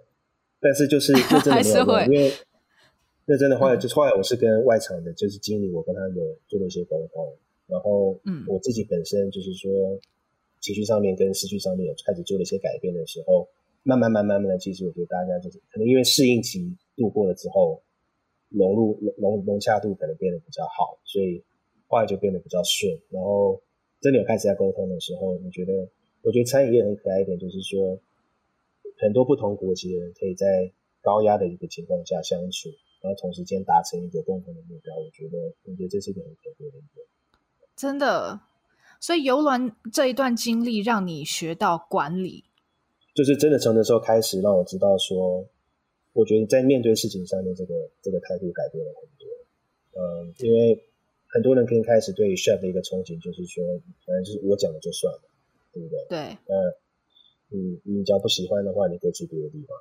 但是就是 就真的没有用，因为那真的后来就后来我是跟外场的就是经理，我跟他有做了一些沟通，然后嗯，我自己本身就是说，情绪上面跟思绪上面有开始做了一些改变的时候，慢慢慢慢慢的，其实我觉得大家就是可能因为适应期度过了之后，融入融融洽度可能变得比较好，所以话就变得比较顺。然后真的有开始在沟通的时候，你觉得？我觉得餐饮业很可爱一点，就是说很多不同国籍的人可以在高压的一个情况下相处，然后同时间达成一个共同的目标。我觉得，我觉得这是一个很可贵的一点。真的，所以游轮这一段经历让你学到管理，就是真的从那时候开始让我知道说，我觉得在面对事情上面这个这个态度改变了很多。嗯，因为很多人可以开始对于 chef 的一个憧憬，就是说，反正就是我讲了就算了。对不对？对，呃，你你只要不喜欢的话，你可以去别的地方。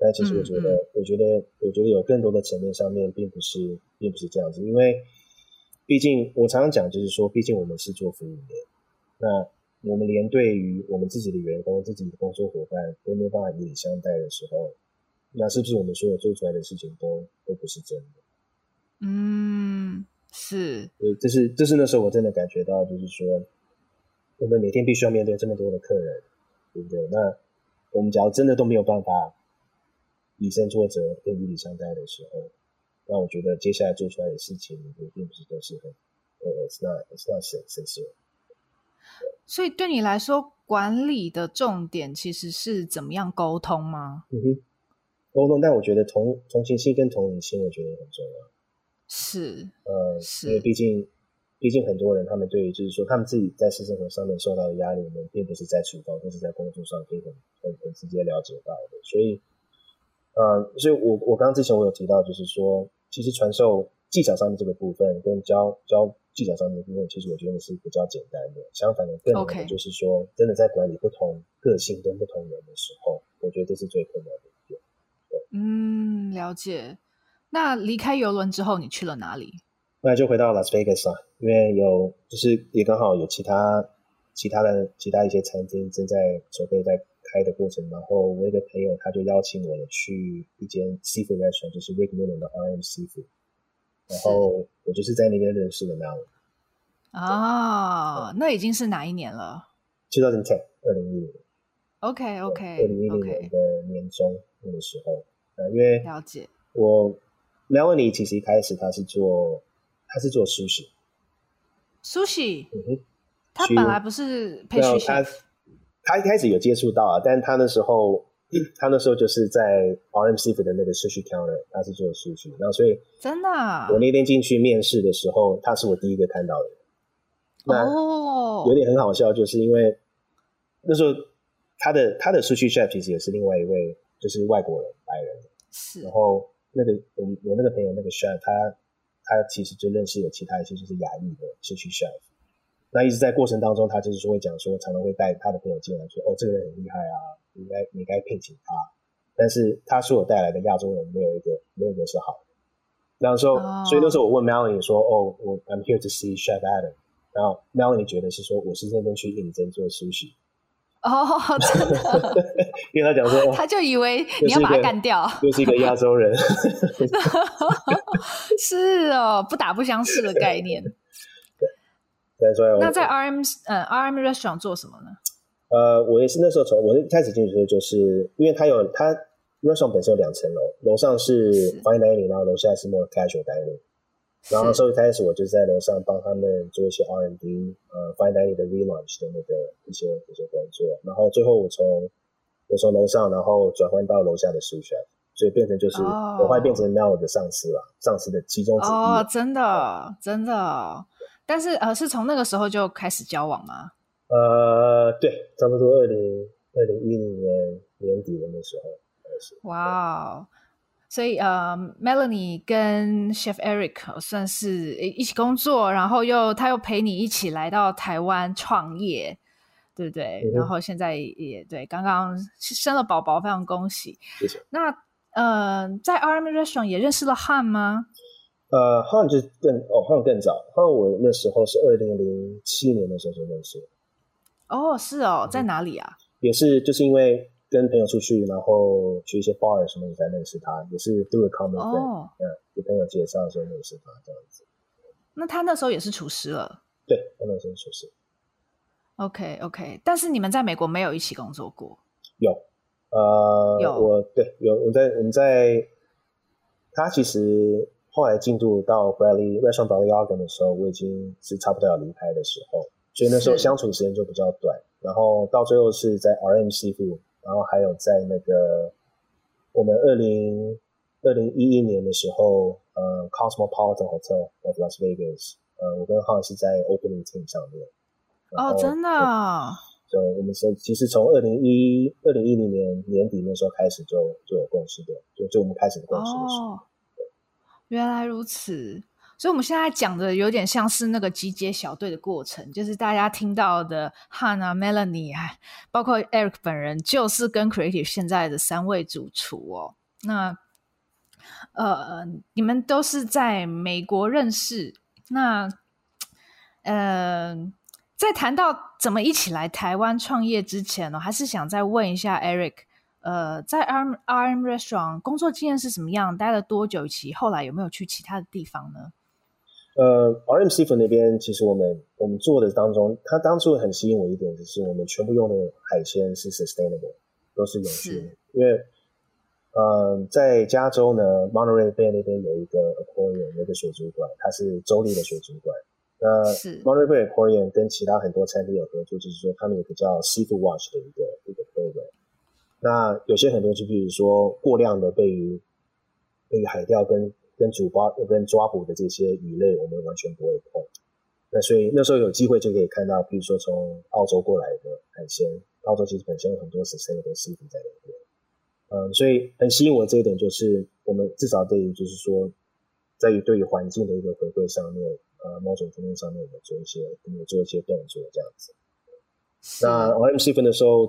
但其实我觉得，我觉得，我觉得有更多的层面上面，并不是，并不是这样子。因为毕竟我常常讲，就是说，毕竟我们是做服务业，那我们连对于我们自己的员工、自己的工作伙伴都没有办法以礼相待的时候，那是不是我们所有做出来的事情都都不是真的？嗯，是。对，这是这是那时候我真的感觉到，就是说。我们每天必须要面对这么多的客人，对不对？那我们只要真的都没有办法以身作则、跟以礼相待的时候，那我觉得接下来做出来的事情，也并不是都是很呃，it's not it's not sincere。所以对你来说，管理的重点其实是怎么样沟通吗？嗯哼，沟通。但我觉得同同情心跟同理心，我觉得很重要。是，呃，是，因为毕竟。毕竟很多人，他们对于就是说，他们自己在私生活上面受到的压力，我们并不是在厨房或是在工作上可以很很很直接了解到的。所以，呃，所以我我刚刚之前我有提到，就是说，其实传授技巧上面这个部分跟教教技巧上面的部分，其实我觉得是比较简单的。相反的，更难的就是说.真的在管理不同个性跟不同人的时候，我觉得这是最困难的一点。对，嗯，了解。那离开游轮之后，你去了哪里？那就回到 Las Vegas 啊，因为有就是也刚好有其他其他的其他一些餐厅正在准备在开的过程，然后我一个朋友他就邀请我去一间 seafood restaurant，就是 Rick Millen 的 RM Seafood，然后我就是在那边认识的 Melanie。哦，那已经是哪一年了？2010，二零一零年。OK OK，二零一零年的年中那个时候，呃，因为了解我 Melanie 其实一开始他是做。他是做 sushi，sushi，嗯，他本来不是配续他他一开始有接触到啊，但是他那时候，他那时候就是在 RM Seafood 的那个 sushi counter，他是做 sushi，然后所以真的，我那天进去面试的时候，他是我第一个看到的。哦，有点很好笑，就是因为那时候他的他的 sushi chef 其实也是另外一位，就是外国人白人，是，然后那个我我那个朋友那个 chef 他。他其实就认识有其他一些就是亚裔的 sushi chef，那一直在过程当中，他就是说会讲说，常常会带他的朋友进来说，哦，这个人很厉害啊，你应该你应该聘请他。但是他所有带来的亚洲人没有一个没有一个是好的。然后说，oh. 所以那时候我问 Melanie 说，哦，我 I'm here to see Chef Adam，然后 Melanie 觉得是说我是认真去应征做 sushi。哦，真的，因为他讲说，他就以为你要把他干掉，又是一个亚洲人，是哦，不打不相识的概念。那在 RM 呃 RM Restaurant 做什么呢？呃，我也是那时候从我一开始进去的时候，就是因为他有他 Restaurant 本身有两层楼，楼上是 Fine Dining，然后楼下是 More Casual Dining。然后，所以一开始我就在楼上帮他们做一些 R&D，呃，Fine Dining 的 relaunch 的那个一些一些工作。然后最后我从我从楼上，然后转换到楼下的 sous chef，所以变成就是、oh. 我会变成 Mel 的上司了，上司的其中之一。哦，oh, 真的，真的。但是呃，是从那个时候就开始交往吗？呃，对，差不多二零二零一零年年底的那时候开始。哇哦。所以呃，Melanie 跟 Chef Eric 算是一起工作，然后又他又陪你一起来到台湾创业，对不对？嗯、然后现在也对，刚刚生了宝宝，非常恭喜。谢谢。那呃，在 RM Restaurant 也认识了 Han 吗？呃，Han 就更哦，Han 更早，Han 我那时候是二零零七年的时候就认识。哦，是哦，在哪里啊？也是，就是因为。跟朋友出去，然后去一些 bar 什么，你才认识他，也是 through a common friend，嗯，给朋友介绍的时候认识他这样子。那他那时候也是厨师了？对，他那时候是厨师。OK OK，但是你们在美国没有一起工作过？有，呃，有我对有我在我们在他其实后来进度到 Bradley Restaurant Bradley 的时候，我已经是差不多要离开的时候，所以那时候相处时间就比较短。然后到最后是在 RM Seafood，然后还有在那个我们二零二零一一年的时候，呃，Cosmopolitan Hotel of Las Vegas，呃，我跟 Han 是在 Opening Team 上面。哦，真的。对，我们是其实从二零一二零一零年年底那时候开始就就有共识的，就就我们开始的共识的时候。哦，原来如此。所以我们现在讲的有点像是那个集结小队的过程，就是大家听到的 Han 啊、Melanie 啊，包括 Eric 本人，就是跟 Creative 现在的三位主厨哦。那呃，你们都是在美国认识。那呃，在谈到怎么一起来台湾创业之前呢，还是想再问一下 Eric，呃，在 RM RM Restaurant 工作经验是什么样？待了多久？以及后来有没有去其他的地方呢？呃，RM Seafood 那边其实我们我们做的当中，它当初很吸引我一点就是我们全部用的海鲜是 sustainable，都是永续。因为，呃，在加州呢，Monterey Bay 那边有一个 aquarium，有一个水族馆，它是州立的水族馆。那 Monterey Bay Aquarium 跟其他很多餐厅有合作，就是说他们有个叫 Seafood Watch 的一个一个 program。那有些很多就比如说过量的被鱼被鱼海钓跟跟主抓跟抓捕的这些鱼类，我们完全不会碰。那所以那时候有机会就可以看到，比如说从澳洲过来的海鲜，澳洲其实本身有很多 sustainable seafood 在里面。嗯，所以很吸引我这一点，就是我们至少对于就是说，在于对于环境的一个回馈上面，呃，某种层面上面，我们做一些我们做一些动作这样子。那 RM Seafood 的时候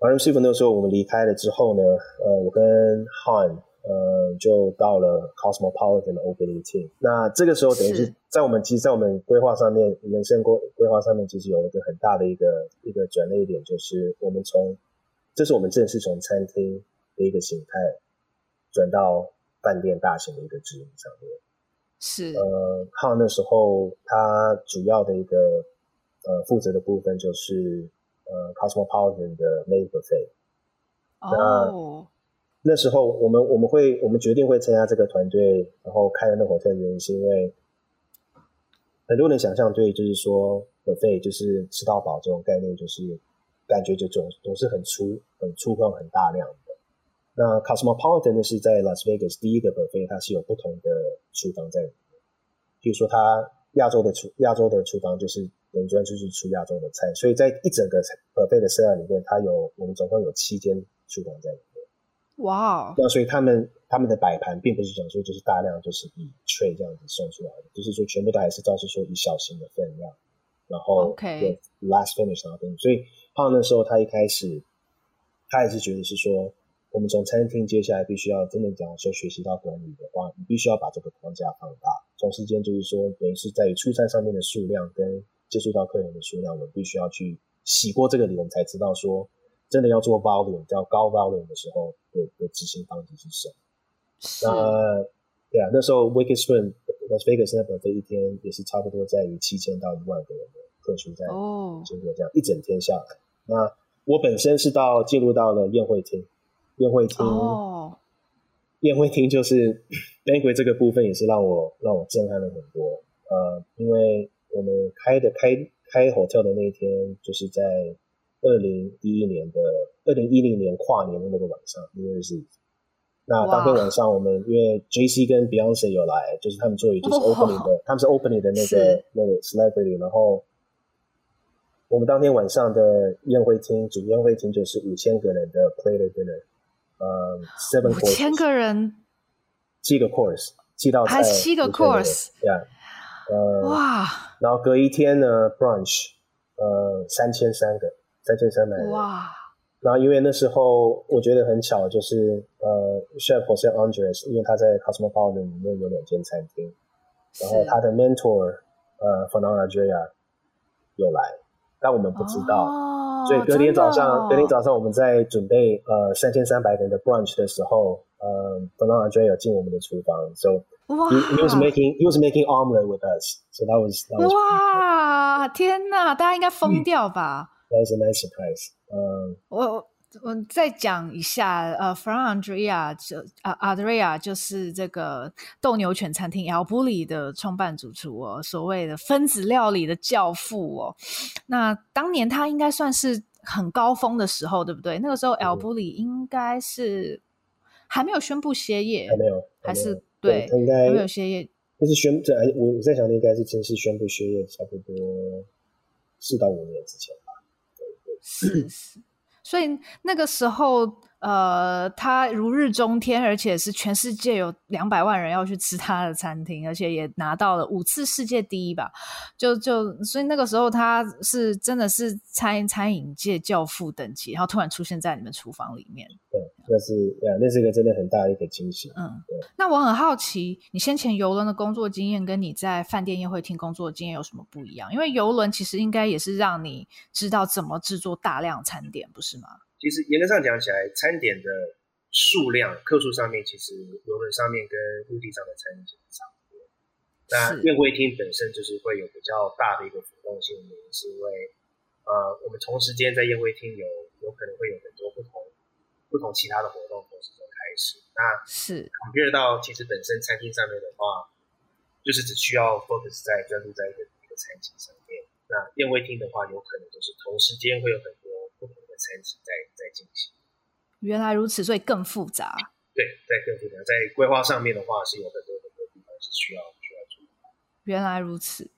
，RM Seafood 那时候我们离开了之后呢，呃，我跟 Han。呃，就到了 Cosmopolitan 的 Opening Team。那这个时候等于是在我们其实，在我们规划上面，人生规规划上面，其实有一个很大的一个一个转捩点，就是我们从这是我们正式从餐厅的一个形态转到饭店大型的一个直营上面。是呃，靠那时候他主要的一个呃负责的部分就是呃 Cosmopolitan 的 Main Buffet。哦。那时候我们我们会我们决定会参加这个团队，然后开了那个 hotel 的原因是因为很多人想象对，就是说 buffet 就是吃到饱这种概念，就是感觉就总总是很粗很粗犷很大量的。那 Cosmopolitan 呢是在 Las Vegas 第一个 buffet，它是有不同的厨房在里面。比如说它亚洲的厨亚洲的厨房就是等于专就是出亚洲的菜，所以在一整个 buffet 的 set 里面，它有我们总共有七间厨房在里面。哇，wow. 那所以他们他们的摆盘并不是讲说就是大量就是以 tray 这样子送出来的，就是说全部都还是照是说以小型的分量，然后 OK last finish 然后等，所以胖那时候他一开始他也是觉得是说，我们从餐厅接下来必须要真的讲说学习到管理的话，你必须要把这个框架放大，同时间就是说等于是在于出餐上面的数量跟接触到客人的数量，我们必须要去洗过这个礼，我们才知道说。真的要做 volume，叫高 volume 的时候，的的执行方式是什么？是那对啊，那时候 Wicked Spoon Las Vegas 那 buffet 一天也是差不多在于七千到一万个人的客数在经过这样、oh. 一整天下来。那我本身是到进入到了宴会厅，宴会厅哦，宴会厅、oh. 就是 banquet 这个部分也是让我让我震撼了很多。呃，因为我们开的开开 hotel 的那一天就是在。二零一一年的二零一零年跨年的那个晚上，因为是那当天晚上，我们因为 JC 跟 Beyonce 有来，就是他们作为就是 opening 的，他们是 opening 的那个那个 celebrity，然后我们当天晚上的宴会厅主宴会厅就是五千个人的 player dinner，呃，seven 五千个人，七个 course，七道菜，还七个 course，呀，呃，哇，然后隔一天呢 brunch，呃，三千三个。在这三来哇，然后因为那时候我觉得很巧，就是呃，Chef Jose Andres，因为他在 Cosmopolitan 里面有两间餐厅，然后他的 mentor 呃，Fernando Adria 有来，但我们不知道，所以隔天早上，哦、隔天早上我们在准备呃三千三百人的 brunch 的时候，呃 b e r n a n d Andre 有进我们的厨房，so he, he was making he was making omelet with us，so that was, that was 哇，天哪，大家应该疯掉吧？That was a nice surprise。嗯，我。我再讲一下，呃，Fernand Andrea 就啊，Andrea 就是这个斗牛犬餐厅 El Bulli 的创办主厨哦，所谓的分子料理的教父哦。那当年他应该算是很高峰的时候，对不对？那个时候 El Bulli 应该是还没有宣布歇业，还没有，还是对，对，应该还没有歇业。就是宣这我我在想，应该是正式宣布歇业，差不多四到五年之前吧。对对，是是。所以那个时候，呃，他如日中天，而且是全世界有两百万人要去吃他的餐厅，而且也拿到了五次世界第一吧。就就所以那个时候他是真的是餐餐饮界教父等级，然后突然出现在你们厨房里面。对，那是呀，那是一个真的很大的一个惊喜。嗯，对。那我很好奇，你先前游轮的工作经验跟你在饭店宴会厅工作的经验有什么不一样？因为游轮其实应该也是让你知道怎么制作大量餐点，不是吗？其实严格上讲起来，餐点的数量、客数上面，其实游轮上面跟陆地上的餐厅差不多。那宴会厅本身就是会有比较大的一个浮动性，原因是因为呃，我们同时间在宴会厅有有可能会有很多不同不同其他的活动同时在开始。那是 compare 到其实本身餐厅上面的话，就是只需要 focus 在专注在一个一个餐厅上面。那宴会厅的话，有可能就是同时间会有很多不同。餐厅在在进行，原来如此，所以更复杂。对，在更复杂，在规划上面的话，是有很多很多地方是需要需要注意。原来如此，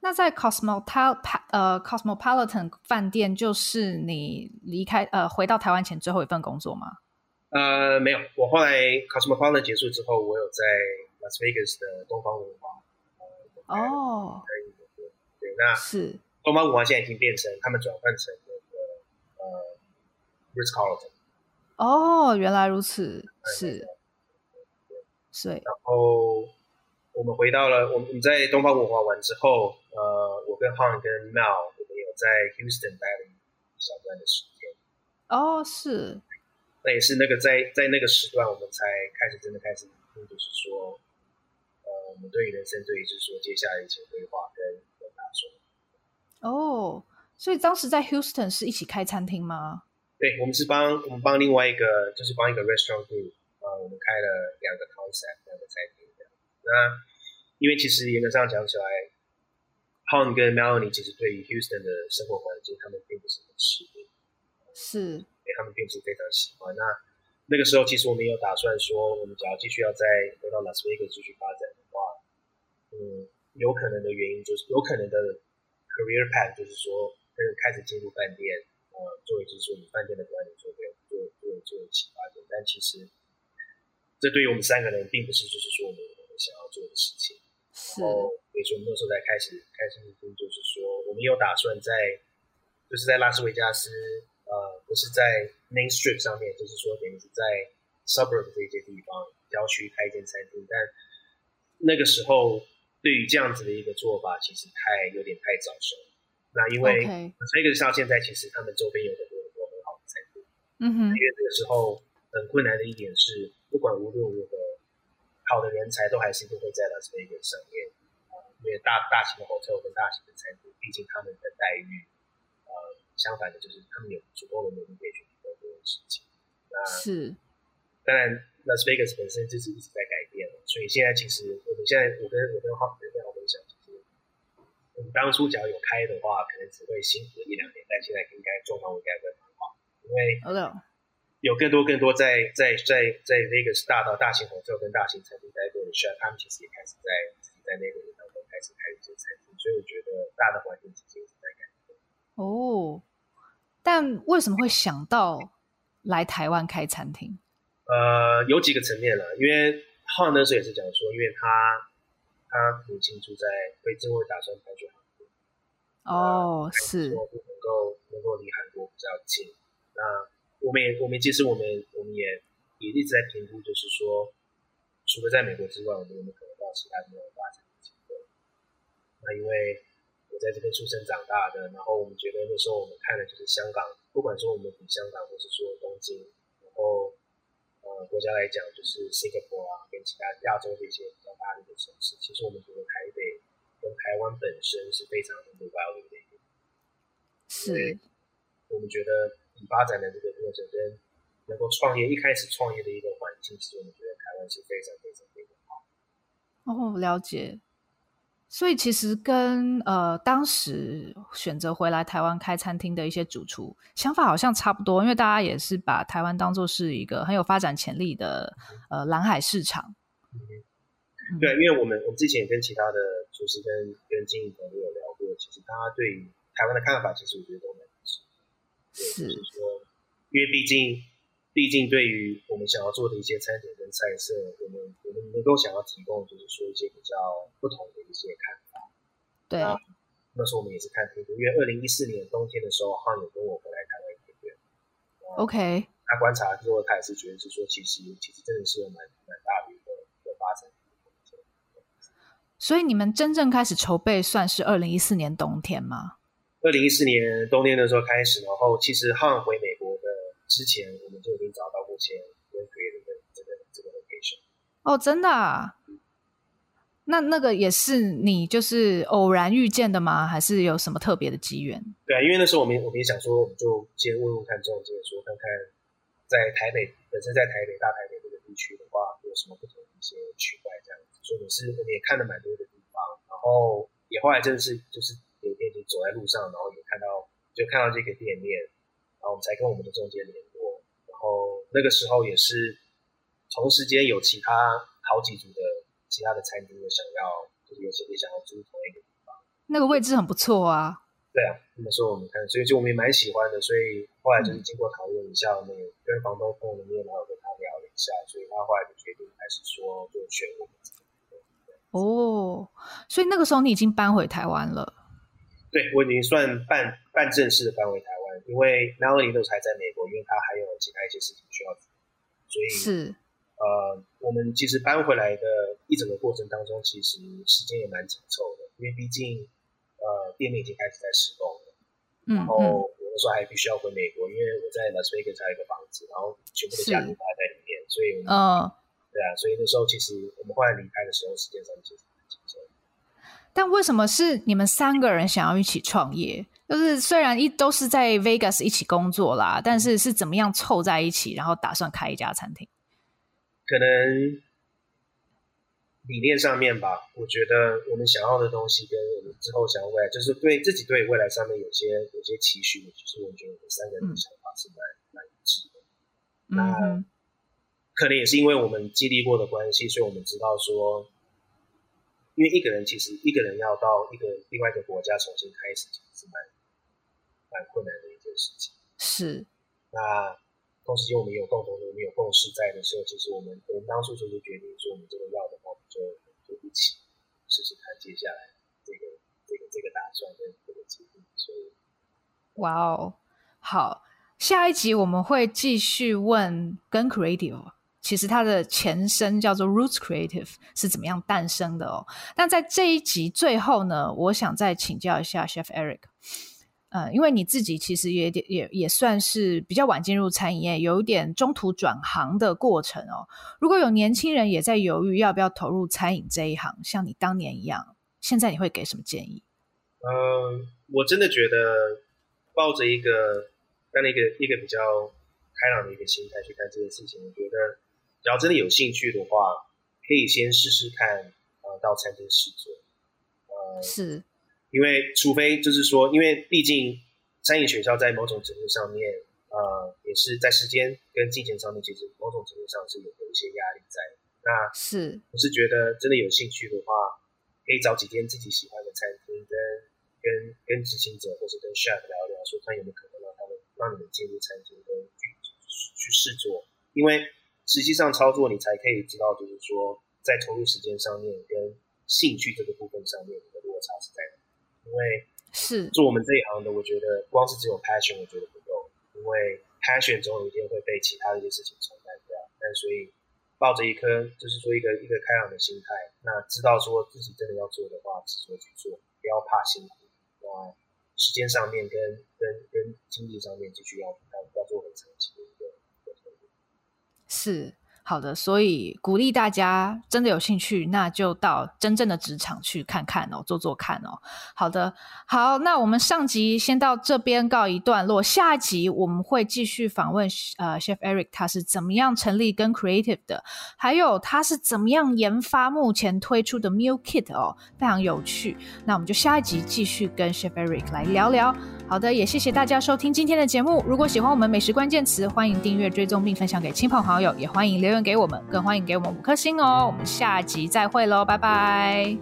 那在 Cosmopolitan 呃 Cosmopolitan 饭店，就是你离开呃回到台湾前最后一份工作吗？呃，没有，我后来 Cosmopolitan 结束之后，我有在 Las Vegas 的东方文化。哦，对，那是东方文化现在已经变成他们转换成。哦，原来如此，是，是。然后我们回到了我们我们在东方文化完之后，呃，我跟 Han 跟 Mel 我们有在 Houston 待了一小段的时间。哦，是。那也是那个在在那个时段，我们才开始真的开始，就是说，呃，我们对于人生，对于就是说接下来一些规划跟跟打算。哦。所以当时在 Houston 是一起开餐厅吗？对，我们是帮我们帮另外一个，就是帮一个 restaurant group 啊，我们开了两个 concept 两个餐厅这样。那因为其实严格上讲起来，Han 跟 Melanie 其实对于 Houston 的生活环境，他们并不是很适应，是，因为他们并不是非常喜欢。那那个时候，其实我们有打算说，我们只要继续要再回到 Las Vegas 继续发展的话，嗯，有可能的原因就是有可能的 career path 就是说。开始进入饭店，呃，作为就是说以饭店的管理做做做做做启发点，但其实这对于我们三个人并不是就是说我们我们想要做的事情。然后，所以说我们那时候才开始开始就是说我们有打算在就是在拉斯维加斯，呃，不是在 Main Strip 上面，就是说等于是在 Suburb 这些地方郊区开一间餐厅，但那个时候对于这样子的一个做法，其实太有点太早熟。那因为这个像现在，其实他们周边有很多很多很好的餐厅。嗯哼。因为这个时候很困难的一点是，不管无论如何，好的人才都还是一定会在拉斯维加斯上面。因为大大型的 hotel 跟大型的餐厅，毕竟他们的待遇，呃，相反的就是他们有足够的能力可以去做这件事情。那是。当然，Las Vegas 本身就是一直在改变，所以现在其实我们现在我跟我跟好跟好。我们当初只要有开的话，可能只会辛苦一两年，但现在应该状况应该会很好，因为有更多更多在在在在那个大到大型火车跟大型餐厅待过的 chef，他们其实也开始在自己在那个地方都开始开一些餐厅，所以我觉得大的环境其实一直在改变。哦，但为什么会想到来台湾开餐厅？呃，有几个层面了，因为浩那时候也是讲说，因为他。他母亲住在，所以之后打算搬去韩国。哦，是。能够能够离韩国比较近。那我们也我们其实我们我们也也一直在评估，就是说，除了在美国之外，我们有没有可能到其他地方发展机会？那因为我在这边出生长大的，然后我们觉得那时候我们看的就是香港，不管说我们比香港，或是说东京，然后呃国家来讲就是 Singapore 啊，跟其他亚洲的一些比较大的一个城市，其实我们觉得台北跟台湾本身是非常的 valuable 的一个，是，我们觉得你发展的这个过程跟能够创业一开始创业的一个环境，其实我们觉得台湾是非常非常非常好。哦，了解。所以其实跟呃当时选择回来台湾开餐厅的一些主厨想法好像差不多，因为大家也是把台湾当做是一个很有发展潜力的呃蓝海市场。嗯、对，因为我们我们之前也跟其他的厨师跟跟经营朋友有聊过，其实大家对于台湾的看法，其实我觉得都蛮一致。是，是说，因为毕竟。毕竟，对于我们想要做的一些餐点跟菜色，我们我们能够想要提供，就是说一些比较不同的一些看法。对，那，那时候我们也是看评估，因为二零一四年冬天的时候，汉有跟我回来台湾一个月。OK。他观察之后，他也是觉得是说，其实其实真的是有蛮蛮大的一个一个发展。所以你们真正开始筹备，算是二零一四年冬天吗？二零一四年冬天的时候开始，然后其实汉回美国的。之前我们就已经找到目前跟 creative 的这个这个 location。哦，真的啊？那那个也是你就是偶然遇见的吗？还是有什么特别的机缘？对啊，因为那时候我们我们也想说，我们就先问问看中介，说看看在台北本身在台北大台北这个地区的话，有什么不同的一些区块这样子。所以是我们也看了蛮多的地方，然后也后来真的是就是有一天就走在路上，然后也看到就看到这个店面。然后我们才跟我们的中介联络，然后那个时候也是同时间有其他好几组的其他的餐厅也想要，就是有些也想要租同一个地方。那个位置很不错啊。对啊，那时候我们看，所以就我们也蛮喜欢的，所以后来就是经过讨论一下，我们也跟房东碰了面，然后跟他聊了一下，所以他后来就决定开始说就选我们。哦，所以那个时候你已经搬回台湾了？对，我已经算半半正式的搬回台湾。因为 Melody 都还在美国，因为他还有其他一些事情需要做，所以是呃，我们其实搬回来的一整个过程当中，其实时间也蛮紧凑的，因为毕竟呃，店面已经开始在施工了，嗯，然后我那时候还必须要回美国，因为我在 Las Vegas 还有一个房子，然后全部的家庭都还在里面，所以嗯，对啊，所以那时候其实我们后来离开的时候，时间上其实蛮紧凑。但为什么是你们三个人想要一起创业？就是虽然一都是在 Vegas 一起工作啦，但是是怎么样凑在一起，然后打算开一家餐厅？可能理念上面吧。我觉得我们想要的东西跟我们之后想要未来，就是对自己对未来上面有些有些期许，就是我觉得我们三个人的想法是蛮、嗯、蛮一致的。那、嗯、可能也是因为我们经历过的关系，所以我们知道说，因为一个人其实一个人要到一个另外一个国家重新开始，其实是蛮。蛮困难的一件事情是，那同时间我们有共同的、我们有共识在的时候，其实我们我们当初就是决定说，我们这个要的话，我们就就一起试试看接下来这个这个这个打算跟这个决定。所以，哇哦，好，下一集我们会继续问跟 Creative，其实它的前身叫做 Roots Creative 是怎么样诞生的哦。但在这一集最后呢，我想再请教一下 Chef Eric。呃，因为你自己其实也也也算是比较晚进入餐饮业，有一点中途转行的过程哦。如果有年轻人也在犹豫要不要投入餐饮这一行，像你当年一样，现在你会给什么建议？嗯、呃，我真的觉得抱着一个这样的一个一个比较开朗的一个心态去看这件事情，我觉得只要真的有兴趣的话，可以先试试看，呃，到餐厅试做。呃，是。因为，除非就是说，因为毕竟餐饮学校在某种程度上面，呃，也是在时间跟金钱上面，其实某种程度上是有有一些压力在。那是我是觉得真的有兴趣的话，可以找几间自己喜欢的餐厅，跟跟跟执行者或者跟 chef 聊聊，说看有没有可能让他们让你们进入餐厅跟去去试做。因为实际上操作，你才可以知道，就是说在投入时间上面跟兴趣这个部分上面的落差是在哪。因为是做我们这一行的，我觉得光是只有 passion 我觉得不够，因为 passion 总有一天会被其他的一些事情冲淡掉。但所以抱着一颗就是说一个一个开朗的心态，那知道说自己真的要做的话，执着去做，不要怕辛苦，不那时间上面跟跟跟经济上面继续要要要做很长期的一个一个投入。是。好的，所以鼓励大家真的有兴趣，那就到真正的职场去看看哦，做做看哦。好的，好，那我们上集先到这边告一段落，下集我们会继续访问呃，Chef Eric 他是怎么样成立跟 Creative 的，还有他是怎么样研发目前推出的 Meal Kit 哦，非常有趣。那我们就下一集继续跟 Chef Eric 来聊聊。好的，也谢谢大家收听今天的节目。如果喜欢我们美食关键词，欢迎订阅、追踪并分享给亲朋好友，也欢迎留言给我们，更欢迎给我们五颗星哦。我们下集再会喽，拜拜。